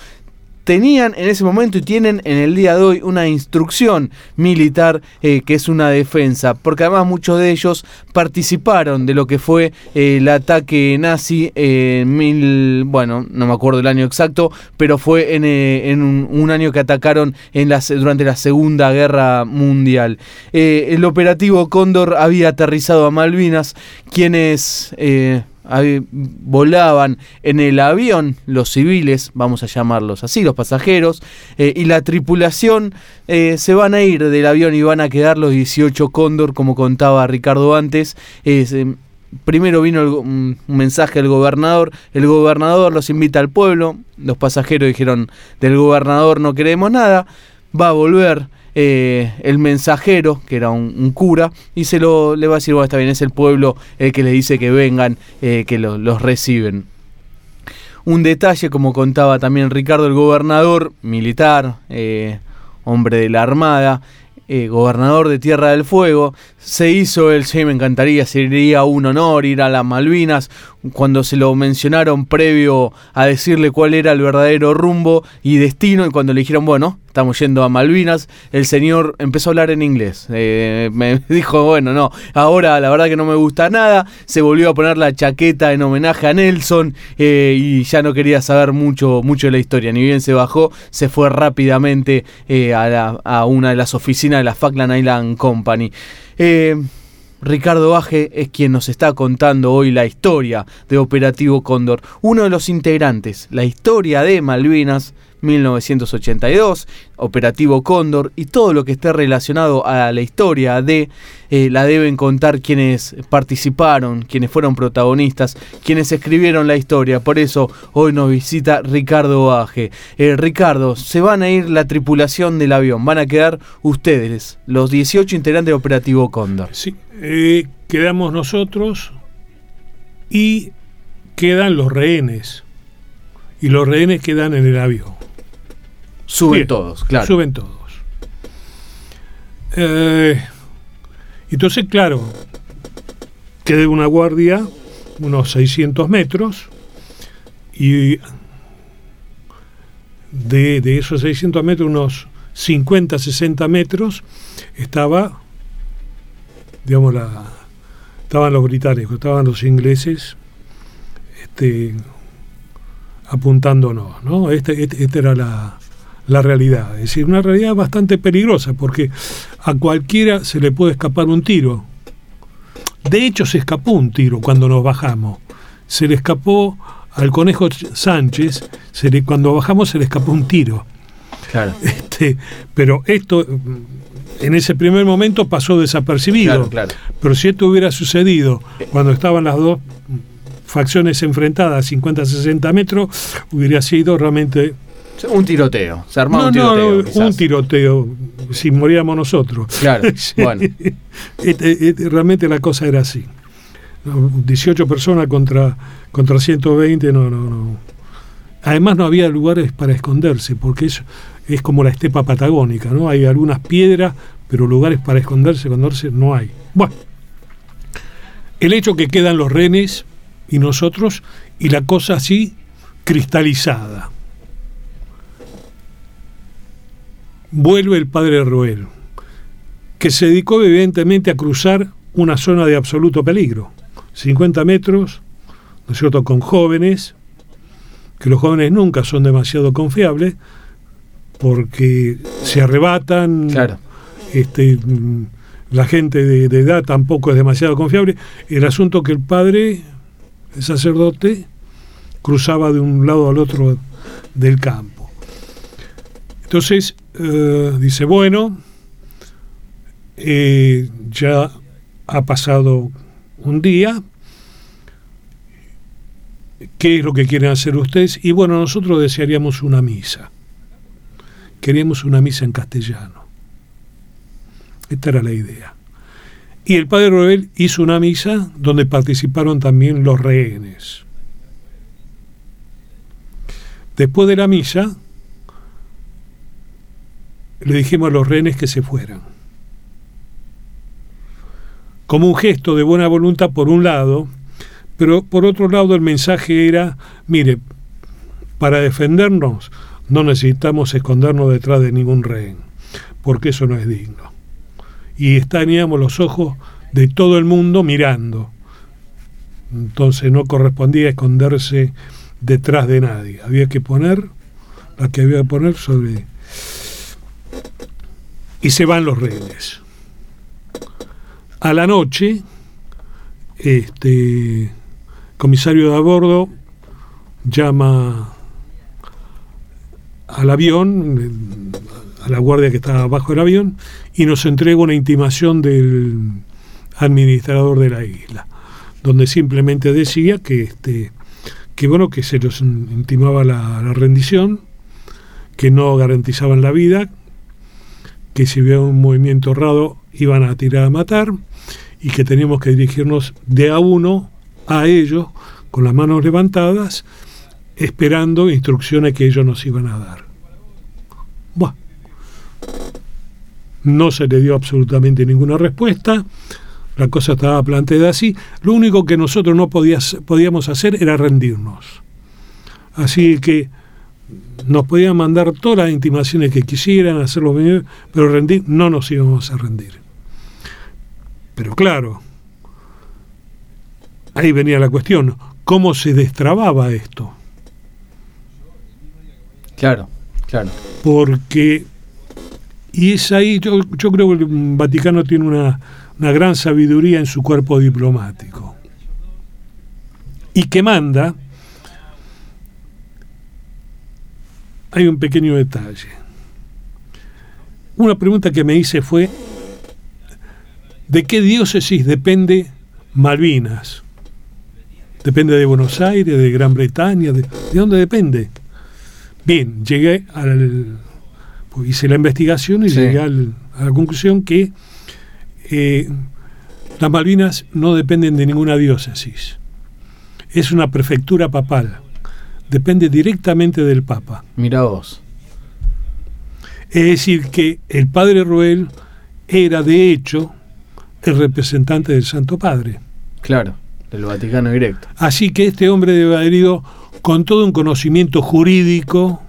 tenían en ese momento y tienen en el día de hoy una instrucción militar eh, que es una defensa, porque además muchos de ellos participaron de lo que fue eh, el ataque nazi en mil, bueno, no me acuerdo el año exacto, pero fue en, eh, en un, un año que atacaron en la, se- durante la Segunda Guerra Mundial. El operativo Cóndor había aterrizado a Malvinas, quienes... volaban en el avión los civiles, vamos a llamarlos así, los pasajeros, eh, y la tripulación eh, se van a ir del avión y van a quedar los 18 Cóndor, como contaba Ricardo antes. Eh, primero vino un mensaje del gobernador, el gobernador los invita al pueblo, los pasajeros dijeron, del gobernador no queremos nada, va a volver eh, el mensajero, que era un, cura, y se lo le va a decir, bueno, está bien, es el pueblo el que le dice que vengan, eh, que los reciben. Un detalle, como contaba también Ricardo, el gobernador militar, eh, hombre de la Armada, gobernador de Tierra del Fuego, se hizo el, sí, me encantaría, sería un honor ir a las Malvinas, cuando se lo mencionaron previo a decirle cuál era el verdadero rumbo y destino, y cuando le dijeron, bueno, estamos yendo a Malvinas, el señor empezó a hablar en inglés. Eh, me dijo, bueno, no, ahora la verdad que no me gusta nada, se volvió a poner la chaqueta en homenaje a Nelson eh, y ya no quería saber mucho, mucho de la historia. Ni bien se bajó, se fue rápidamente eh, a, a, una de las oficinas de la Falkland Island Company. Ricardo Baje es quien nos está contando hoy la historia de Operativo Cóndor, uno de los integrantes, la historia de Malvinas 1982, Operativo Cóndor y todo lo que esté relacionado a la historia de eh, la deben contar quienes participaron, quienes fueron protagonistas, quienes escribieron la historia. Por eso hoy nos visita Ricardo Baje. Eh, Ricardo, se van a ir la tripulación del avión, van a quedar ustedes, los 18 integrantes de Operativo Cóndor. Sí, eh, quedamos nosotros y quedan los rehenes. Y los rehenes quedan en el avión. Suben todos, claro. Suben todos. Eh, entonces, claro, quedé una guardia unos 600 metros y de, de, esos 600 metros, unos 50, 60 metros, estaba, digamos, la, estaban los británicos, estaban los ingleses este, apuntándonos, ¿no? Este, este, esta era la, la realidad. Es decir, una realidad bastante peligrosa porque a cualquiera se le puede escapar un tiro. De hecho, se escapó un tiro cuando nos bajamos. Se le escapó al conejo Sánchez, se le, cuando bajamos se le escapó un tiro. Claro. Este, pero esto en ese primer momento pasó desapercibido. Pero si esto hubiera sucedido cuando estaban las dos facciones enfrentadas, 50-60 metros, hubiera sido realmente un tiroteo, se armaba un tiroteo. No, un tiroteo, si moríamos nosotros. Claro, bueno. Este, este, realmente la cosa era así. 18 personas contra, contra 120, no, no, no. Además no había lugares para esconderse, porque es, es como la estepa patagónica, ¿no? Hay algunas piedras, pero lugares para esconderse, esconderse no hay. Bueno, el hecho que quedan los renes y nosotros, y la cosa así cristalizada. Vuelve el padre Roel, que se dedicó evidentemente a cruzar una zona de absoluto peligro, 50 metros, ¿no es cierto?, con jóvenes, que los jóvenes nunca son demasiado confiables, porque se arrebatan, este, la gente de, de, edad tampoco es demasiado confiable. El asunto que el padre, el sacerdote, cruzaba de un lado al otro del campo. Entonces, eh, dice, bueno, eh, ya ha pasado un día, ¿qué es lo que quieren hacer ustedes? Y bueno, nosotros desearíamos una misa. Queríamos una misa en castellano. Esta era la idea. Y el padre Roel hizo una misa donde participaron también los rehenes. Después de la misa, le dijimos a los rehenes que se fueran. Como un gesto de buena voluntad por un lado, pero por otro lado el mensaje era, mire, para defendernos no necesitamos escondernos detrás de ningún rehén, porque eso no es digno. Y teníamos los ojos de todo el mundo mirando. Entonces no correspondía esconderse detrás de nadie. Había que poner la que había que poner sobre y se van los rehenes. A la noche, este, comisario de a bordo llama al avión, a la guardia que estaba abajo del avión, y nos entrega una intimación del administrador de la isla, donde simplemente decía que este que bueno que se los intimaba la rendición, que no garantizaban la vida, que si había un movimiento errado iban a tirar a matar y que teníamos que dirigirnos de a uno a ellos con las manos levantadas esperando instrucciones que ellos nos iban a dar. Bueno, no se le dio absolutamente ninguna respuesta, la cosa estaba planteada así, lo único que nosotros no podíamos hacer era rendirnos. Así que nos podían mandar todas las intimaciones que quisieran, hacerlo bien, pero rendir no nos íbamos a rendir. Pero claro, ahí venía la cuestión, ¿cómo se destrababa esto? Claro, claro. Porque, y es ahí, yo, creo que el Vaticano tiene una, una gran sabiduría en su cuerpo diplomático. Y que manda, hay un pequeño detalle. Una pregunta que me hice fue, ¿de qué diócesis depende Malvinas? ¿Depende de Buenos Aires, de Gran Bretaña? ¿De, ¿de dónde depende? Bien, llegué al. Pues hice la investigación y llegué a la conclusión que eh, las Malvinas no dependen de ninguna diócesis. Es una prefectura papal. Depende directamente del Papa. Mira vos. Es decir, que el padre Ruel era de hecho el representante del Santo Padre. Claro, del Vaticano directo. Así que este hombre debe haber ido con todo un conocimiento jurídico,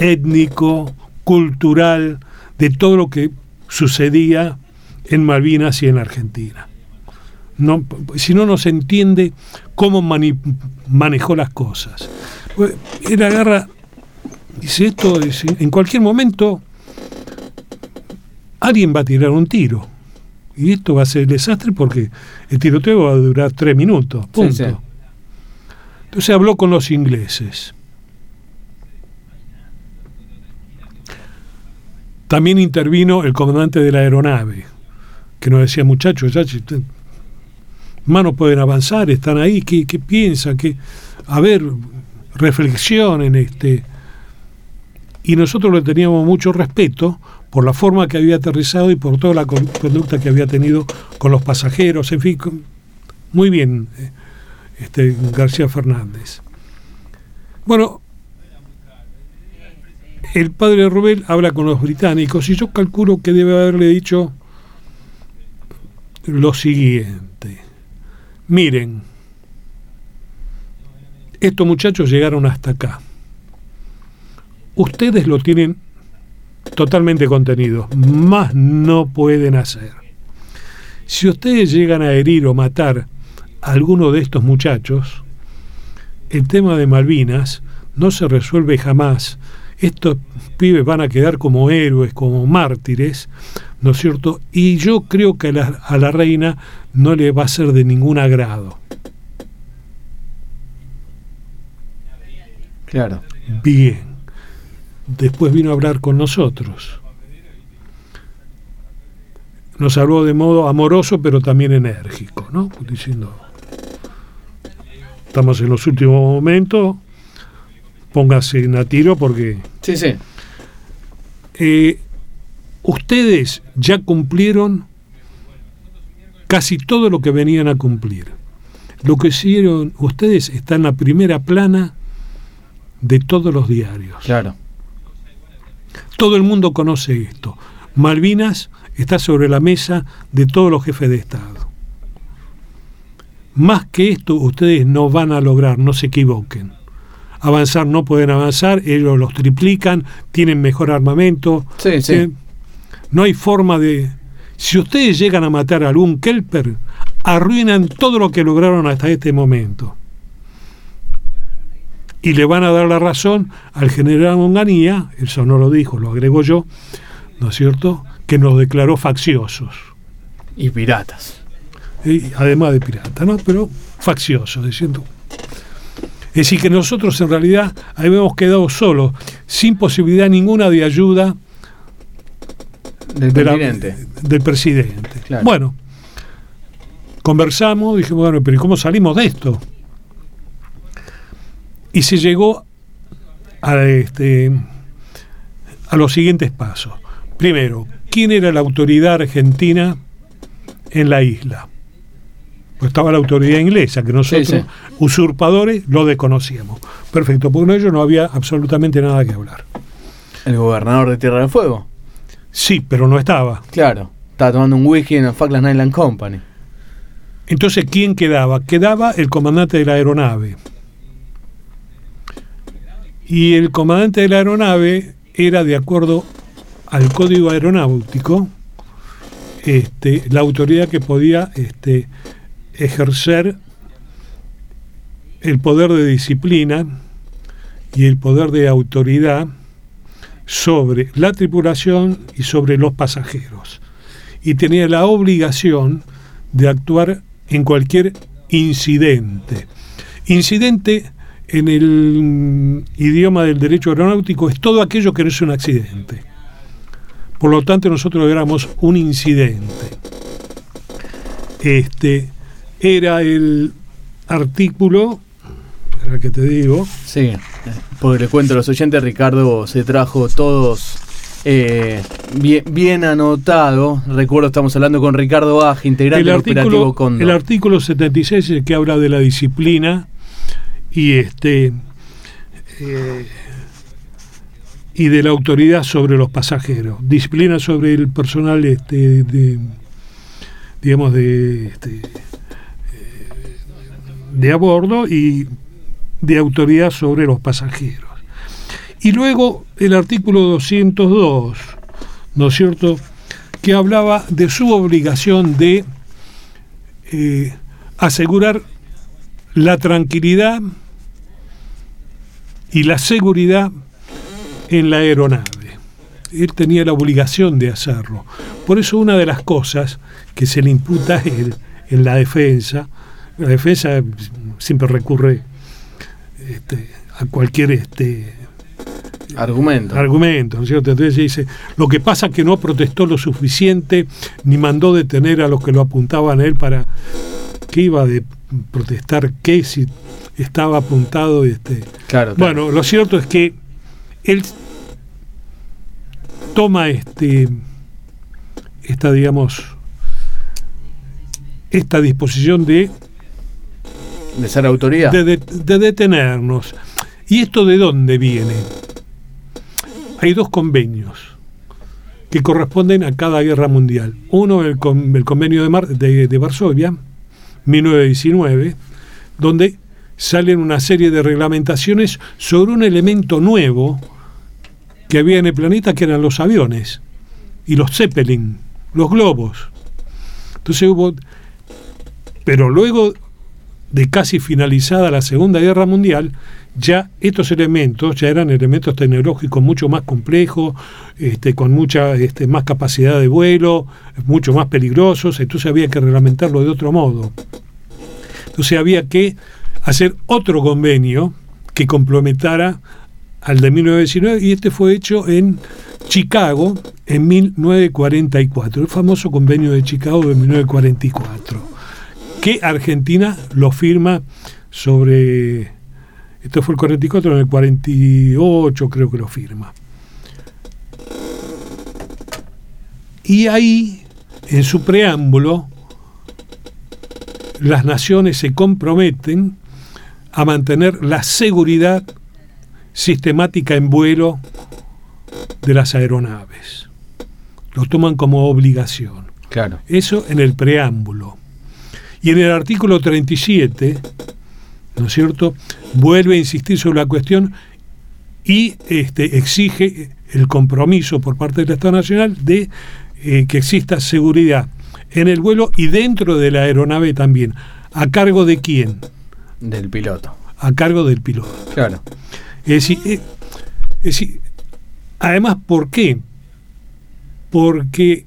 étnico, cultural, de todo lo que sucedía en Malvinas y en Argentina. No, si no, no se entiende cómo manejó las cosas. Él agarra, dice esto, en cualquier momento alguien va a tirar un tiro. Y esto va a ser desastre porque el tiroteo va a durar tres minutos. Punto. Entonces habló con los ingleses. También intervino el comandante de la aeronave, que nos decía, muchachos, ya manos pueden avanzar, están ahí, ¿qué, piensan? ¿Qué? A ver, reflexionen. Este. Y nosotros le teníamos mucho respeto por la forma que había aterrizado y por toda la conducta que había tenido con los pasajeros, en fin, muy bien. Eh, este, García Fernández. Bueno, el padre Rubén habla con los británicos y yo calculo que debe haberle dicho lo siguiente. Miren, estos muchachos llegaron hasta acá. Ustedes lo tienen totalmente contenido, más no pueden hacer. Si ustedes llegan a herir o matar alguno de estos muchachos, el tema de Malvinas no se resuelve jamás. Estos pibes van a quedar como héroes, como mártires, ¿no es cierto? Y yo creo que a la, a la reina no le va a ser de ningún agrado. Claro. Bien. Después vino a hablar con nosotros. Nos habló de modo amoroso, pero también enérgico, ¿no? Diciendo, estamos en los últimos momentos, póngase en a tiro porque... Sí, sí. Eh, ustedes ya cumplieron casi todo lo que venían a cumplir. Lo que hicieron ustedes está en la primera plana de todos los diarios. Claro. Todo el mundo conoce esto. Malvinas está sobre la mesa de todos los jefes de Estado. Más que esto ustedes no van a lograr, no se equivoquen. Avanzar no pueden avanzar, ellos los triplican, tienen mejor armamento. Sí, sí. No hay forma de... Si ustedes llegan a matar a algún Kelper, arruinan todo lo que lograron hasta este momento. Y le van a dar la razón al general Monganía, eso no lo dijo, lo agrego yo, ¿no es cierto?, que nos declaró facciosos. Y piratas además de pirata, ¿no? Pero faccioso, diciendo. Es decir, que nosotros en realidad habíamos quedado solos, sin posibilidad ninguna de ayuda del de la- presidente. del presidente. Claro. Bueno, conversamos, dijimos, bueno, pero ¿y cómo salimos de esto? Y se llegó a, este, a los siguientes pasos. Primero, ¿quién era la autoridad argentina en la isla? Pues estaba la autoridad inglesa, que nosotros, Sí, sí. usurpadores, lo desconocíamos. Perfecto, porque con ellos no había absolutamente nada que hablar. El gobernador de Tierra del Fuego. Sí, pero no estaba. Claro. Estaba tomando un whisky en la Falkland Island Company. Entonces, ¿quién quedaba? Quedaba el comandante de la aeronave. Y el comandante de la aeronave era, de acuerdo al código aeronáutico, este, la autoridad que podía este, ejercer el poder de disciplina y el poder de autoridad sobre la tripulación y sobre los pasajeros. Y tenía la obligación de actuar en cualquier incidente. Incidente en el mm, idioma del derecho aeronáutico es todo aquello que no es un accidente. Por lo tanto, nosotros éramos un incidente. Este era el artículo, espera que te digo, Sí. Porque le cuento a los oyentes, Ricardo se trajo todos eh, bien, bien anotado. Recuerdo, estamos hablando con Ricardo Aje, integrante el del operativo Cóndor. el artículo 76 es el que habla de la disciplina y este eh, y de la autoridad sobre los pasajeros disciplina sobre el personal este de digamos de este, de a bordo y de autoridad sobre los pasajeros y luego el artículo 202 ¿no es cierto? que hablaba de su obligación de eh, asegurar la tranquilidad y la seguridad en la aeronave. Él tenía la obligación de hacerlo. Por eso una de las cosas que se le imputa a él en la defensa, la defensa siempre recurre este, a cualquier este, Argumento. argumento, ¿no es cierto? Entonces dice, lo que pasa es que no protestó lo suficiente ni mandó detener a los que lo apuntaban a él para que iba de protestar qué si estaba apuntado este claro, claro. bueno lo cierto es que él toma este esta digamos esta disposición de de ser de- de detenernos. ¿Y esto de dónde viene? Hay dos convenios que corresponden a cada guerra mundial. Uno, el, con- el convenio de, Mar- de, de Varsovia, 1919, donde salen una serie de reglamentaciones sobre un elemento nuevo que había en el planeta, que eran los aviones y los Zeppelin, los globos. Entonces hubo... Pero luego de casi finalizada la Segunda Guerra Mundial, ya estos elementos ya eran elementos tecnológicos mucho más complejos, este, con mucha este, más capacidad de vuelo, mucho más peligrosos, entonces había que reglamentarlo de otro modo. Entonces había que hacer otro convenio que complementara al de 1919 y este fue hecho en Chicago en 1944, el famoso convenio de Chicago de 1944 que Argentina lo firma sobre, esto fue el 44, en el 48 creo que lo firma. Y ahí, en su preámbulo, las naciones se comprometen a mantener la seguridad sistemática en vuelo de las aeronaves. Lo toman como obligación. Claro. Eso en el preámbulo. Y en el artículo 37, ¿no es cierto?, vuelve a insistir sobre la cuestión y este, exige el compromiso por parte del Estado Nacional de eh, que exista seguridad en el vuelo y dentro de la aeronave también. ¿A cargo de quién? Del piloto. A cargo del piloto. Claro. Es decir, eh, es decir, además, ¿por qué? Porque,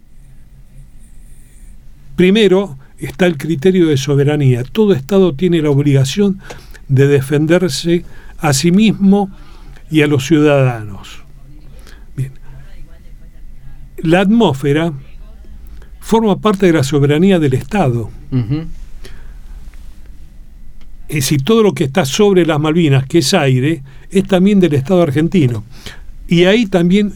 primero, está el criterio de soberanía. Todo Estado tiene la obligación de defenderse a sí mismo y a los ciudadanos. Bien. La atmósfera forma parte de la soberanía del Estado. Es decir, todo lo que está sobre las Malvinas, que es aire, es también del Estado argentino. Y ahí también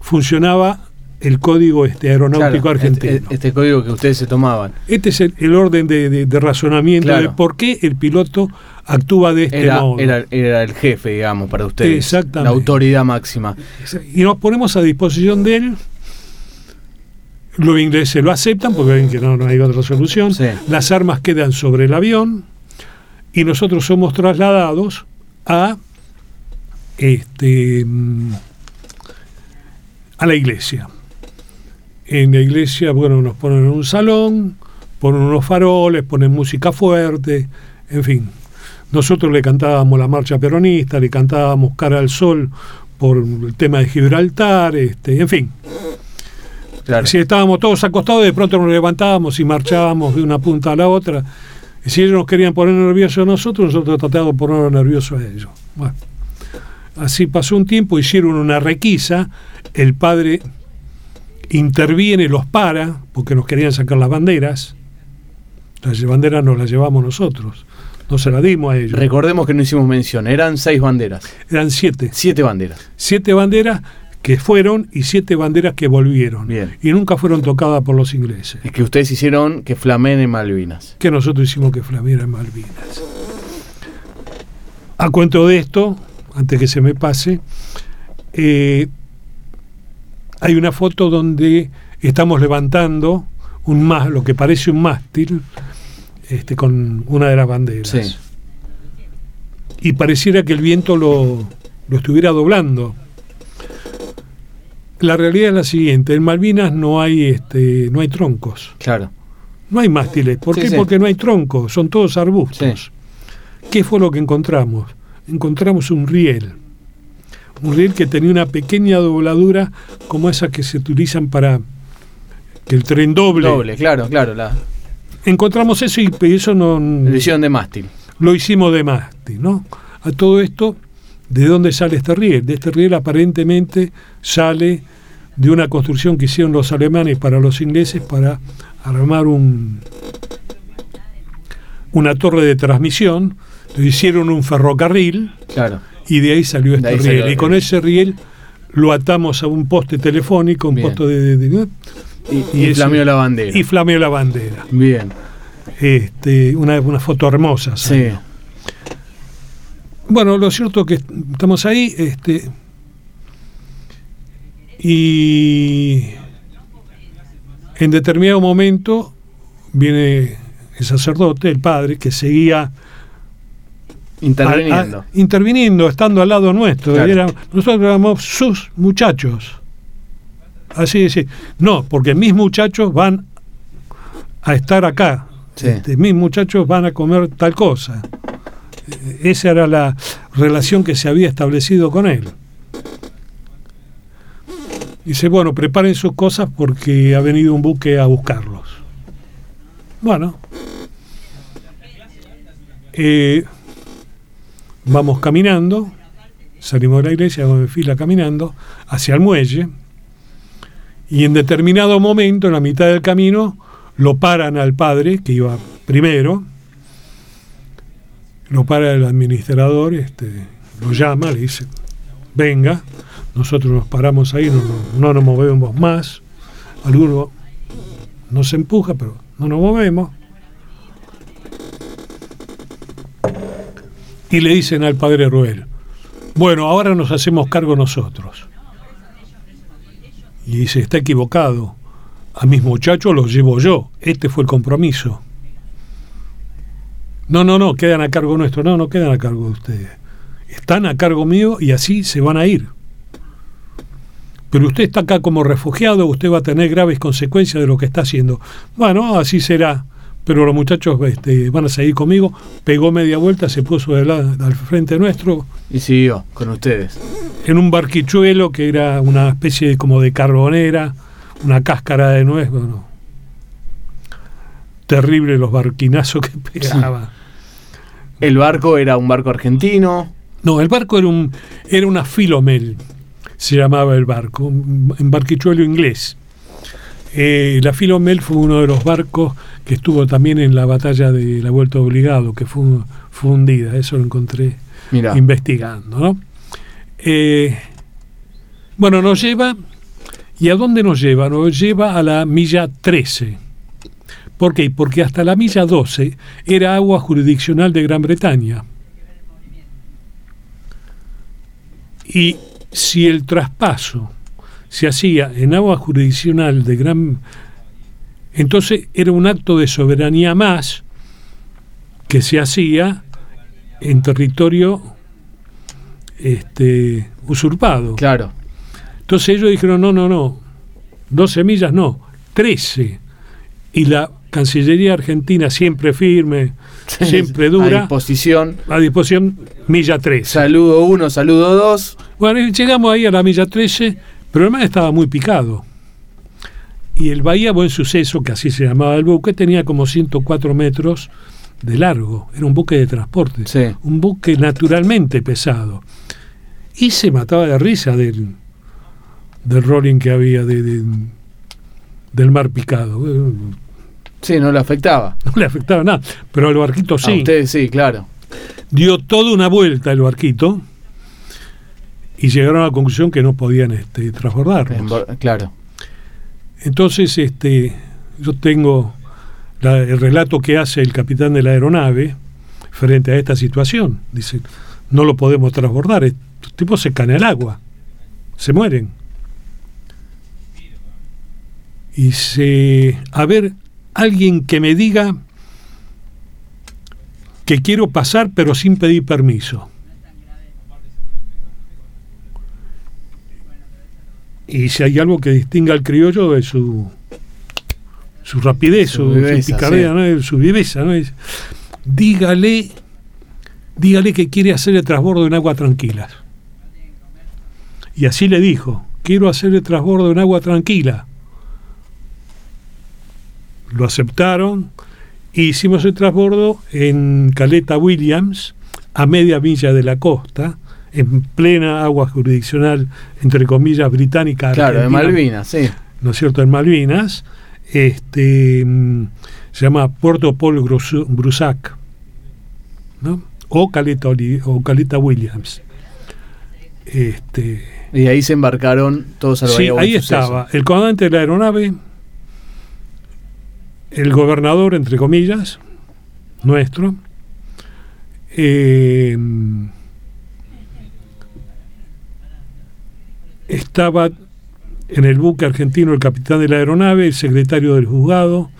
funcionaba el código este, aeronáutico este, argentino. Este, este, código que ustedes se tomaban. Este es el, orden de, razonamiento de por qué el piloto actúa de este modo. Era, era, el jefe, digamos, para ustedes. Exactamente. La autoridad máxima. Y nos ponemos a disposición de él. Los ingleses lo aceptan porque ven que no, no hay otra solución. Las armas quedan sobre el avión y nosotros somos trasladados a este mm, a la iglesia. En la iglesia, bueno, nos ponen en un salón, ponen unos faroles, ponen música fuerte, en fin. Nosotros le cantábamos la marcha peronista, le cantábamos Cara al Sol por el tema de Gibraltar, este, en fin. Si estábamos todos acostados, de pronto nos levantábamos y marchábamos de una punta a la otra. Y si ellos nos querían poner nerviosos a nosotros, nosotros tratábamos de ponernos nerviosos a ellos. Bueno, así pasó un tiempo, hicieron una requisa, el padre interviene, los para, porque nos querían sacar las banderas. Las banderas nos las llevamos nosotros, no se las dimos a ellos. Recordemos que no hicimos mención, eran seis banderas. Eran siete. Siete banderas. Siete banderas que fueron y siete banderas que volvieron. Bien. Y nunca fueron tocadas por los ingleses. Es que ustedes hicieron que flameen en Malvinas. Que nosotros hicimos que flameara en Malvinas. A cuento de esto, antes que se me pase, eh, hay una foto donde estamos levantando un más, lo que parece un mástil este, con una de las banderas. Y pareciera que el viento lo, lo estuviera doblando. La realidad es la siguiente, en Malvinas no hay este, no hay troncos. Claro. No hay mástiles. ¿Por qué? Porque no hay troncos, son todos arbustos. ¿Qué fue lo que encontramos? Encontramos un riel un riel que tenía una pequeña dobladura como esa que se utilizan para que el tren doble. Doble, claro, claro. La... Encontramos eso y eso no... Lo hicieron de mástil. Lo hicimos de mástil, ¿no? A todo esto, ¿de dónde sale este riel? De este riel aparentemente sale de una construcción que hicieron los alemanes para los ingleses para armar un una torre de transmisión, hicieron un ferrocarril. Claro y de ahí salió este riel. y con ese riel lo atamos a un poste telefónico, un poste de... y, y, flameó la bandera. Y flameó la bandera. Bien. Este, una, una foto hermosa. Sí. Bueno, lo cierto es que estamos ahí, este, y en determinado momento viene el sacerdote, el padre, que seguía Interviniendo. interviniendo, estando al lado nuestro. nosotros éramos sus muchachos. Así es. No, porque mis muchachos van a estar acá. Este, mis muchachos van a comer tal cosa. Esa era la relación que se había establecido con él. Dice, bueno, preparen sus cosas porque ha venido un buque a buscarlos. Bueno. Eh, Vamos caminando, salimos de la iglesia, vamos en fila caminando hacia el muelle y en determinado momento, en la mitad del camino, lo paran al padre, que iba primero, lo para el administrador, este, lo llama, le dice, venga, nosotros nos paramos ahí, no, no nos movemos más, alguno nos empuja, pero no nos movemos. Y le dicen al padre Ruel, bueno, ahora nos hacemos cargo nosotros. Y dice, está equivocado, a mis muchachos los llevo yo, este fue el compromiso. No, no, no, quedan a cargo nuestro, no, no quedan a cargo de ustedes. Están a cargo mío y así se van a ir. Pero usted está acá como refugiado, usted va a tener graves consecuencias de lo que está haciendo. Bueno, así será pero los muchachos este, van a seguir conmigo. Pegó media vuelta, se puso al frente nuestro. Y siguió con ustedes. En un barquichuelo que era una especie de, como de carbonera, una cáscara de nuez. Bueno. terrible los barquinazos que pegaba. ¿El barco era un barco argentino? No, el barco era, un, era una Filomel, se llamaba el barco, un barquichuelo inglés. Eh, la Filomel fue uno de los barcos que estuvo también en la batalla de la Vuelta Obligado, que fue, fundida, eso lo encontré investigando. ¿no? Eh, bueno, nos lleva, ¿y a dónde nos lleva? Nos lleva a la milla 13. ¿Por qué? Porque hasta la milla 12 era agua jurisdiccional de Gran Bretaña. Y si el traspaso se hacía en agua jurisdiccional de Gran entonces era un acto de soberanía más que se hacía en territorio este, usurpado. Claro. Entonces ellos dijeron, no, no, no, 12 millas no, 13. Y la Cancillería Argentina siempre firme, siempre dura. A disposición. A disposición, milla 13. Saludo 1, saludo 2. Bueno, llegamos ahí a la milla 13, pero el mar estaba muy picado. Y el Bahía Buen Suceso, que así se llamaba el buque, tenía como 104 metros de largo. Era un buque de transporte. Un buque naturalmente pesado. Y se mataba de risa del, del rolling que había de, del mar picado. Sí, no le afectaba. No le afectaba nada, pero al barquito sí. A ustedes sí, claro. Dio toda una vuelta el barquito y llegaron a la conclusión que no podían este, transbordarlo. Claro. Entonces, este, yo tengo el relato que hace el capitán de la aeronave frente a esta situación. Dice, no lo podemos transbordar, estos tipos se caen al agua, se mueren. Y se, a ver, alguien que me diga que quiero pasar pero sin pedir permiso. Y si hay algo que distinga al criollo es su, su rapidez, su, picardía, su viveza. ¿no? dígale, dígale que quiere hacer el transbordo en agua tranquila. Y así le dijo, quiero hacer el transbordo en agua tranquila. Lo aceptaron e hicimos el transbordo en Caleta Williams, a media milla de la costa, en plena agua jurisdiccional, entre comillas, británica. Claro, en Malvinas, sí. ¿No es cierto? En Malvinas. Este, mm, se llama Puerto Paul Brusac, ¿no? O Caleta, o Caleta Williams. Este, y ahí se embarcaron todos al Sí, ahí estaba el comandante de la aeronave, el gobernador, entre comillas, nuestro, eh, estaba en el buque argentino el capitán de la aeronave, el secretario del juzgado,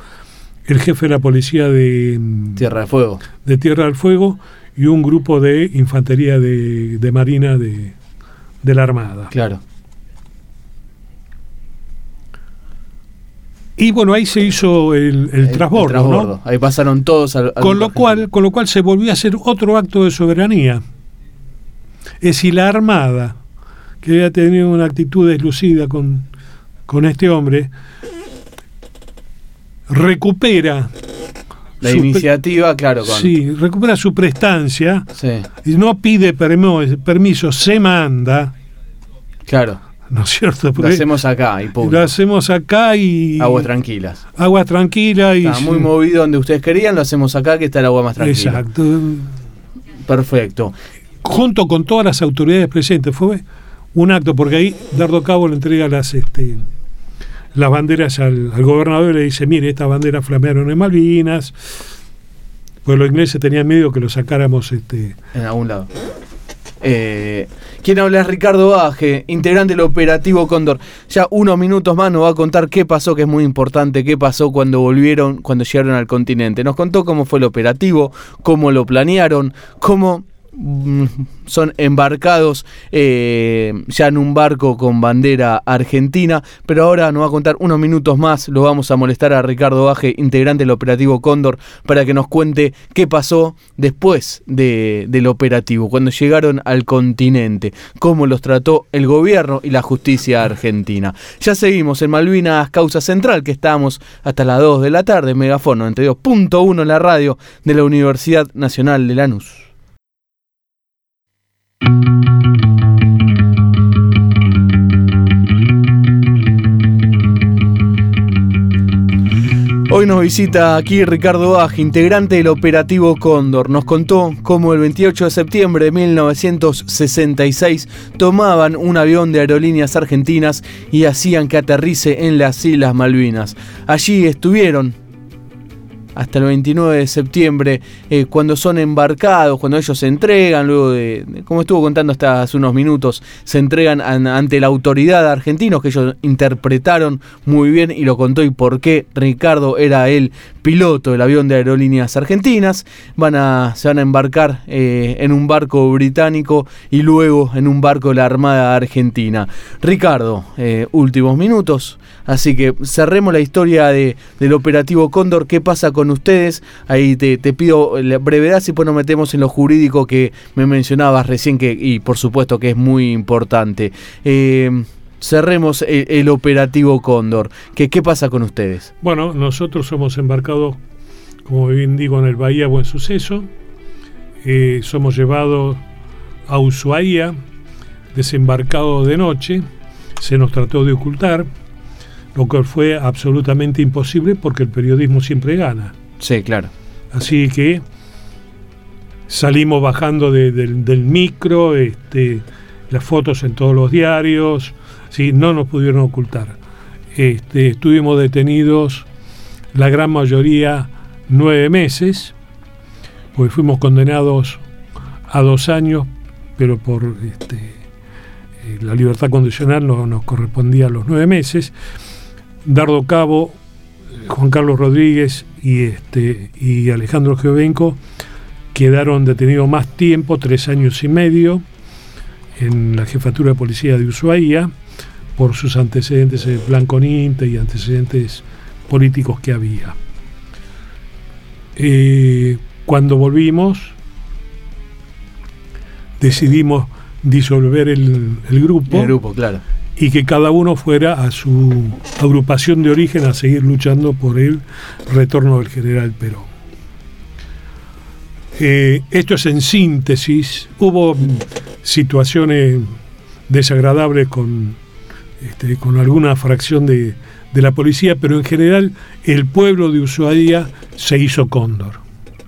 el jefe de la policía de mm, Tierra del Fuego, de Tierra del Fuego y un grupo de infantería de, marina de, la Armada. Claro. Y bueno, ahí se hizo el, el, transbordo, Ahí pasaron todos al, con lo cual Con lo cual se volvió a hacer otro acto de soberanía. Es decir, la Armada que había tenido una actitud deslucida con, con este hombre, recupera la iniciativa, claro. Con... Sí, recupera su prestancia y no pide permiso, se manda. Claro. ¿No es cierto? lo hacemos acá y Lo hacemos acá y. Aguas tranquilas. Aguas tranquilas y. Está muy movido donde ustedes querían, lo hacemos acá que está el agua más tranquila. Exacto. Perfecto. Junto con todas las autoridades presentes. Fue un acto, porque ahí Dardo Cabo le entrega las, este, las banderas al, gobernador y le dice, mire, estas banderas flamearon en Malvinas, pues los ingleses tenían miedo que lo sacáramos este, en algún lado. Eh, ¿Quién habla es Ricardo Baje, integrante del operativo Cóndor. Ya unos minutos más nos va a contar qué pasó, que es muy importante, qué pasó cuando volvieron, cuando llegaron al continente. Nos contó cómo fue el operativo, cómo lo planearon, cómo son embarcados eh, ya en un barco con bandera argentina, pero ahora nos va a contar unos minutos más, lo vamos a molestar a Ricardo Baje, integrante del operativo Cóndor, para que nos cuente qué pasó después del operativo, cuando llegaron al continente, cómo los trató el gobierno y la justicia argentina. Ya seguimos en Malvinas Causa Central, que estamos hasta las 2 de la tarde, Megafono 92.1 en la radio de la Universidad Nacional de Lanús. Hoy nos visita aquí Ricardo Aj, integrante del operativo Cóndor. Nos contó cómo el 28 de septiembre de 1966 tomaban un avión de aerolíneas argentinas y hacían que aterrice en las Islas Malvinas. Allí estuvieron hasta el 29 de septiembre, eh, cuando son embarcados, cuando ellos se entregan, luego como estuvo contando hasta hace unos minutos, se entregan ante la autoridad de argentinos que ellos interpretaron muy bien y lo contó y por qué Ricardo era el piloto del avión de aerolíneas argentinas, van a, se van a embarcar eh, en un barco británico y luego en un barco de la Armada Argentina. Ricardo, eh, últimos minutos, así que cerremos la historia de, del operativo Cóndor, ¿qué pasa con ustedes? Ahí te, pido la brevedad si pues nos metemos en lo jurídico que me mencionabas recién que, y por supuesto que es muy importante. Eh, cerremos el, operativo Cóndor. ¿Qué, ¿Qué pasa con ustedes? Bueno, nosotros somos embarcados, como bien digo, en el Bahía Buen Suceso. Eh, somos llevados a Ushuaia, desembarcados de noche. Se nos trató de ocultar, lo cual fue absolutamente imposible porque el periodismo siempre gana. Sí, claro. Así que salimos bajando del micro, este, las fotos en todos los diarios, ¿sí? no nos pudieron ocultar. Este, estuvimos detenidos la gran mayoría nueve meses, pues fuimos condenados a dos años, pero por este, eh, la libertad condicional no nos correspondía a los nueve meses. Dardo Cabo, Juan Carlos Rodríguez y, este, y Alejandro Geovenco quedaron detenidos más tiempo, tres años y medio, en la jefatura de policía de Ushuaia por sus antecedentes en plan con Inte y antecedentes políticos que había. Eh, cuando volvimos, decidimos disolver el, grupo. El grupo, claro. Y que cada uno fuera a su agrupación de origen a seguir luchando por el retorno del general Perón. Eh, esto es en síntesis. Hubo situaciones desagradables con este, con alguna fracción de, la policía, pero en general el pueblo de Ushuaia se hizo cóndor.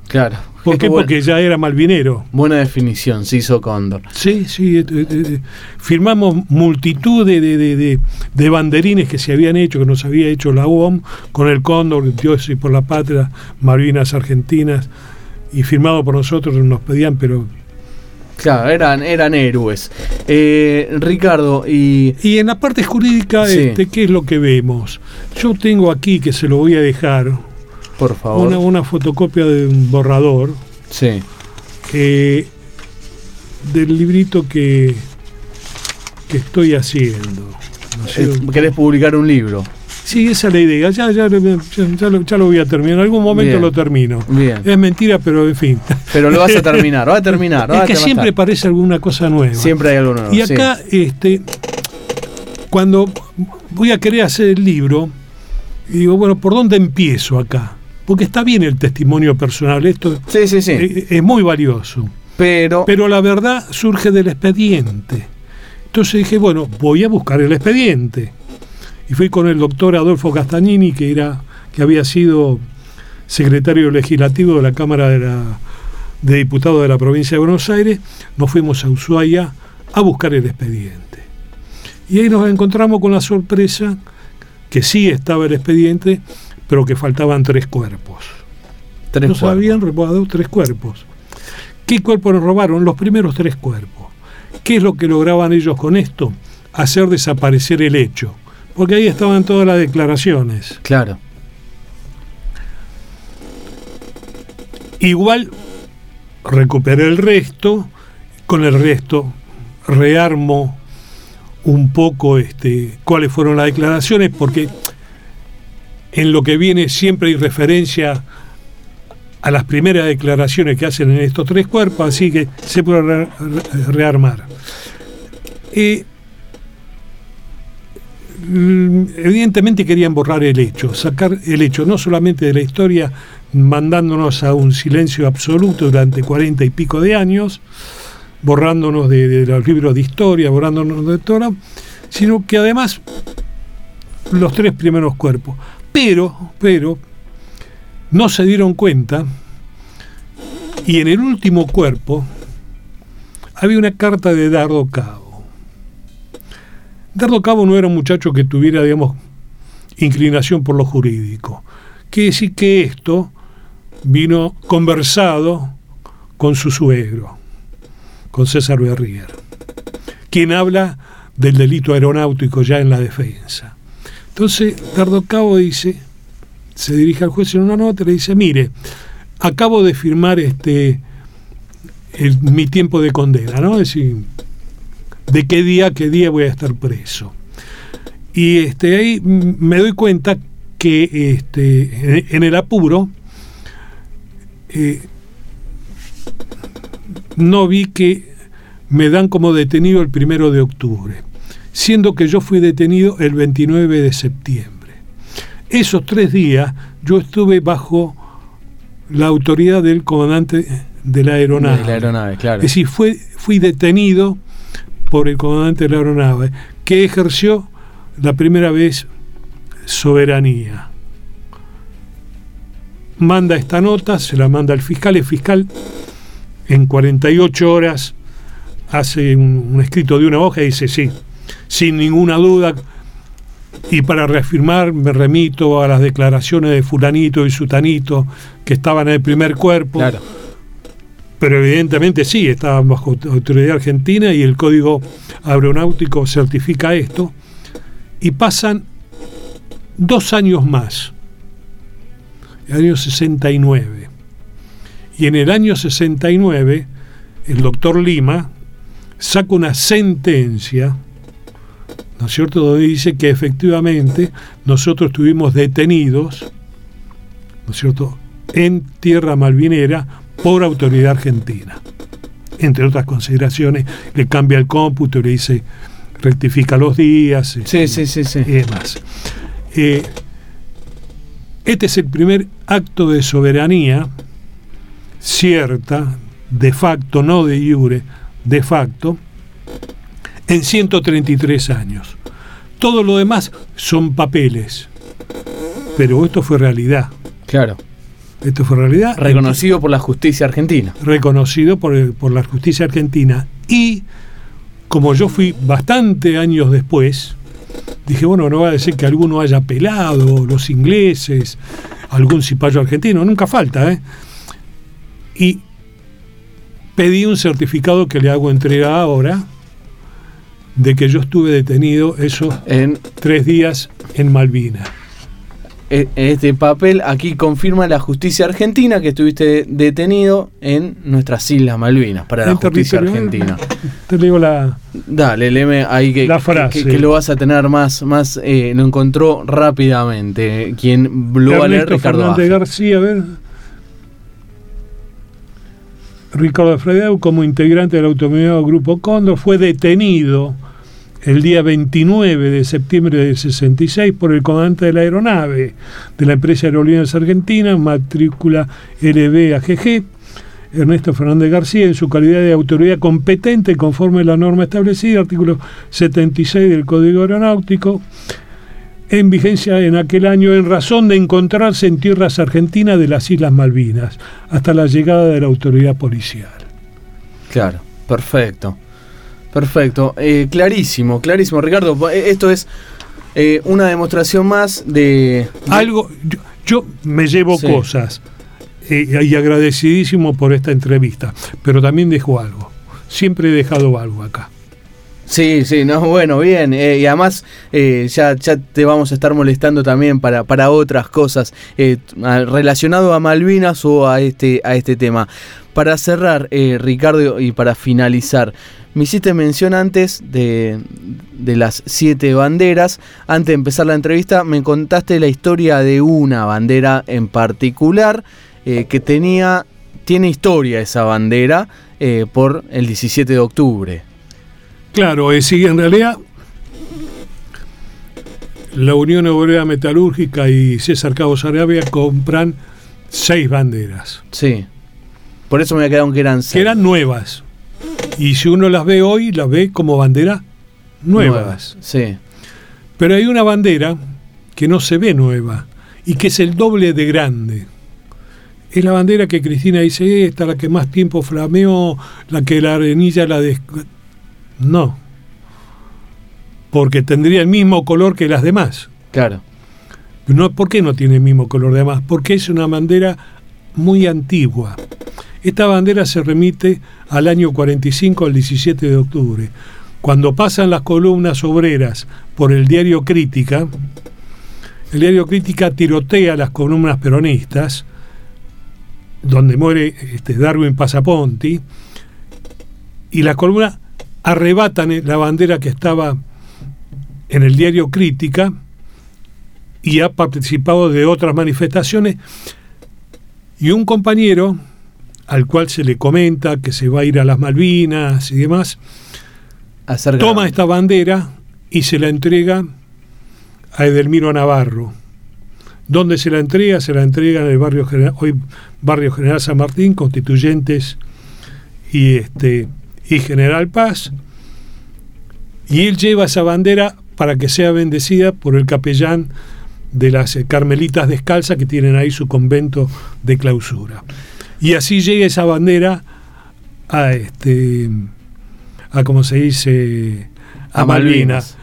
Claro. ¿Por qué? Porque ya era malvinero. Buena definición, se hizo cóndor. Sí, sí. Eh, eh, eh, firmamos multitud de, de, banderines que se habían hecho, que nos había hecho la UOM, con el cóndor, Dios y por la patria, Malvinas Argentinas, y firmado por nosotros, nos pedían, pero Claro, eran, eran héroes. Eh, Ricardo, y... Y en la parte jurídica, este, ¿qué es lo que vemos? Yo tengo aquí, que se lo voy a dejar, por favor. Una, fotocopia de un borrador. Sí. Eh, del librito que, que estoy haciendo. ¿Querés publicar un libro? Sí, esa es la idea. Ya, ya, ya, lo, voy a terminar. En algún momento lo termino. Bien. Es mentira, pero en fin. Pero lo vas a terminar, va a terminar. es que siempre parece alguna cosa nueva. Siempre hay algo nuevo. Y acá, este, cuando voy a querer hacer el libro, digo, bueno, ¿por dónde empiezo acá? Porque está bien el testimonio personal, esto sí, sí, sí. Es, es muy valioso. Pero... Pero la verdad surge del expediente. Entonces dije, bueno, voy a buscar el expediente y fui con el doctor Adolfo Castagnini, que, era, que había sido secretario legislativo de la Cámara de, de Diputados de la provincia de Buenos Aires, nos fuimos a Ushuaia a buscar el expediente. Y ahí nos encontramos con la sorpresa que sí estaba el expediente, pero que faltaban tres cuerpos. Tres nos habían robado tres cuerpos. ¿Qué cuerpos nos robaron? Los primeros tres cuerpos. ¿Qué es lo que lograban ellos con esto? Hacer desaparecer el hecho porque ahí estaban todas las declaraciones. Claro. Igual recuperé el resto con el resto rearmo un poco este, cuáles fueron las declaraciones, porque en lo que viene siempre hay referencia a las primeras declaraciones que hacen en estos tres cuerpos, así que se puede rearmar. Mm, evidentemente querían borrar el hecho, sacar el hecho no solamente de la historia, mandándonos a un silencio absoluto durante cuarenta y pico de años, borrándonos de, los libros de historia, borrándonos de todo, sino que además los tres primeros cuerpos. Pero, pero, no se dieron cuenta y en el último cuerpo había una carta de Dardo Cabo. Dardo Cabo no era un muchacho que tuviera, digamos, inclinación por lo jurídico. Quiere decir que esto vino conversado con su suegro, con César Berrier, quien habla del delito aeronáutico ya en la defensa. Entonces, Cabo dice, se dirige al juez en una nota y le dice, mire, acabo de firmar este mi tiempo de condena, ¿no? Es decir, de qué día, qué día voy a estar preso. Y este, ahí me doy cuenta que este, en el apuro eh, no vi que me dan como detenido el primero de octubre, siendo que yo fui detenido el 29 de septiembre. Esos tres días yo estuve bajo la autoridad del comandante de la aeronave. De la aeronave, claro. Es decir, fue, fui detenido por el comandante de la aeronave, que ejerció la primera vez soberanía manda esta nota, se la manda al fiscal, el fiscal en 48 horas hace un, escrito de una hoja y dice sí, sin ninguna duda, y para reafirmar me remito a las declaraciones de fulanito y sutanito que estaban en el primer cuerpo. Pero evidentemente sí, estaban bajo autoridad argentina y el código aeronáutico certifica esto. Y pasan dos años más el año 69. Y en el año 69, el doctor Lima saca una sentencia, ¿no es cierto?, donde dice que efectivamente nosotros estuvimos detenidos, ¿no es cierto?, en tierra malvinera por autoridad argentina. Entre otras consideraciones, le cambia el cómputo, le dice, rectifica los días sí, sí, sí, sí. y demás. Eh, este es el primer acto de soberanía cierta, de facto, no de jure, de facto, en 133 años. Todo lo demás son papeles, pero esto fue realidad. Claro. Esto fue realidad. Reconocido por la justicia argentina. Reconocido por, por la justicia argentina. Y como yo fui bastante años después, dije, bueno, no va a decir que alguno haya pelado, los ingleses, algún cipayo argentino, nunca falta, ¿eh? Y pedí un certificado que le hago entrega ahora de que yo estuve detenido esos en, tres días en Malvinas. E, este papel aquí confirma la justicia argentina que estuviste detenido en nuestras Islas Malvinas para la justicia argentina. Te digo la. Dale, léeme ahí que, que, lo vas a tener más, más eh, lo encontró rápidamente. Quien lo va a leer, Ricardo. García, a ver. Ricardo Fredeu, como integrante del autonomizado Grupo Cóndor, fue detenido el día 29 de septiembre del 66 por el comandante de la aeronave de la empresa Aerolíneas Argentina, matrícula LBAGG, Ernesto Fernández García, en su calidad de autoridad competente conforme a la norma establecida, artículo 76 del Código Aeronáutico, en vigencia en aquel año en razón de encontrarse en tierras argentinas de las Islas Malvinas, hasta la llegada de la autoridad policial. Claro, perfecto. Perfecto, eh, clarísimo, clarísimo. Ricardo, eh, esto es eh, una demostración más de... Algo, yo, me llevo cosas y agradecidísimo por esta entrevista, pero también dejo algo. Siempre he dejado algo acá. Sí, sí, no, bueno, bien. y además ya, ya te vamos a estar molestando también para, para otras cosas relacionado a Malvinas o a este, a este tema. Para cerrar, eh, Ricardo, y para finalizar, me hiciste mención antes de, las siete banderas. Antes de empezar la entrevista, me contaste la historia de una bandera en particular eh, que tenía, tiene historia esa bandera eh, por el 17 de octubre. Claro, es sí, en realidad la Unión Obrera Metalúrgica y César Cabo Arabia compran seis banderas. Sí. Por eso me quedado que eran seis. Que eran nuevas. Y si uno las ve hoy, las ve como bandera nuevas. Sí. Pero hay una bandera que no se ve nueva y que es el doble de grande. Es la bandera que Cristina dice, esta, la que más tiempo flameó, la que la arenilla la... Des... No. Porque tendría el mismo color que las demás. Claro. No, ¿Por qué no tiene el mismo color de demás? Porque es una bandera muy antigua. Esta bandera se remite al año 45, al 17 de octubre. Cuando pasan las columnas obreras por el diario Crítica, el diario Crítica tirotea las columnas peronistas, donde muere este, Darwin Pasaponti, y las columnas arrebatan la bandera que estaba en el diario Crítica y ha participado de otras manifestaciones. Y un compañero al cual se le comenta que se va a ir a las Malvinas y demás, toma esta bandera y se la entrega a Edelmiro Navarro. ¿Dónde se la entrega? Se la entrega en el barrio General, hoy barrio General San Martín, Constituyentes y este y General Paz. Y él lleva esa bandera para que sea bendecida por el capellán de las Carmelitas Descalzas que tienen ahí su convento de clausura. Y así llega esa bandera a este a como se dice a, Malvinas.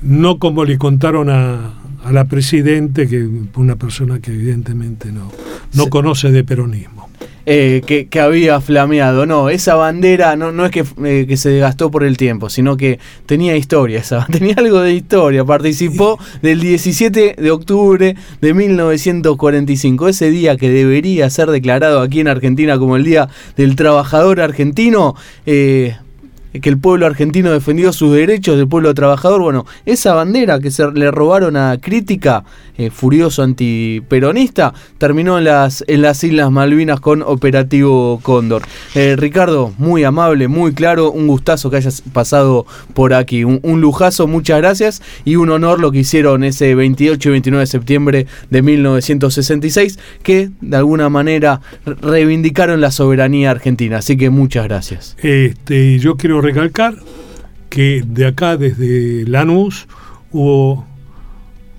No como le contaron a, a la presidente, que una persona que evidentemente no, no conoce de peronismo. Eh, que, había flameado. No, esa bandera no, no es que, eh, que, se desgastó por el tiempo, sino que tenía historia, esa, tenía algo de historia. Participó del 17 de octubre de 1945, ese día que debería ser declarado aquí en Argentina como el Día del Trabajador Argentino. Eh, que el pueblo argentino defendió sus derechos del pueblo trabajador. Bueno, esa bandera que se le robaron a Crítica, eh, furioso antiperonista, terminó en las, en las Islas Malvinas con Operativo Cóndor. Eh, Ricardo, muy amable, muy claro, un gustazo que hayas pasado por aquí, un, un, lujazo, muchas gracias y un honor lo que hicieron ese 28 y 29 de septiembre de 1966, que de alguna manera reivindicaron la soberanía argentina. Así que muchas gracias. Este, yo quiero recalcar que de acá, desde Lanús, hubo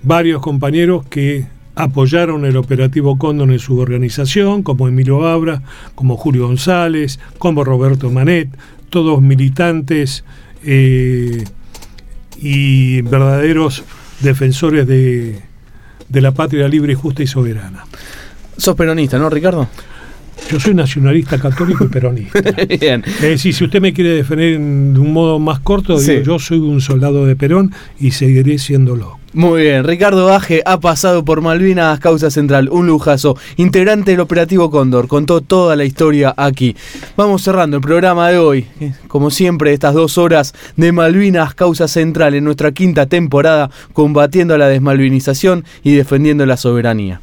varios compañeros que apoyaron el operativo Cóndor en su organización, como Emilio Abra, como Julio González, como Roberto Manet, todos militantes eh, y verdaderos defensores de, de la patria libre, justa y soberana. Sos peronista, ¿no, Ricardo? Yo soy nacionalista católico y peronista. Bien. Es decir, si usted me quiere defender de un modo más corto, yo soy un soldado de Perón y seguiré siéndolo. Muy bien, Ricardo Baje ha pasado por Malvinas Causa Central, un lujazo, integrante del operativo Cóndor, contó toda la historia aquí. Vamos cerrando el programa de hoy, como siempre, estas dos horas de Malvinas Causa Central en nuestra quinta temporada, combatiendo la desmalvinización y defendiendo la soberanía.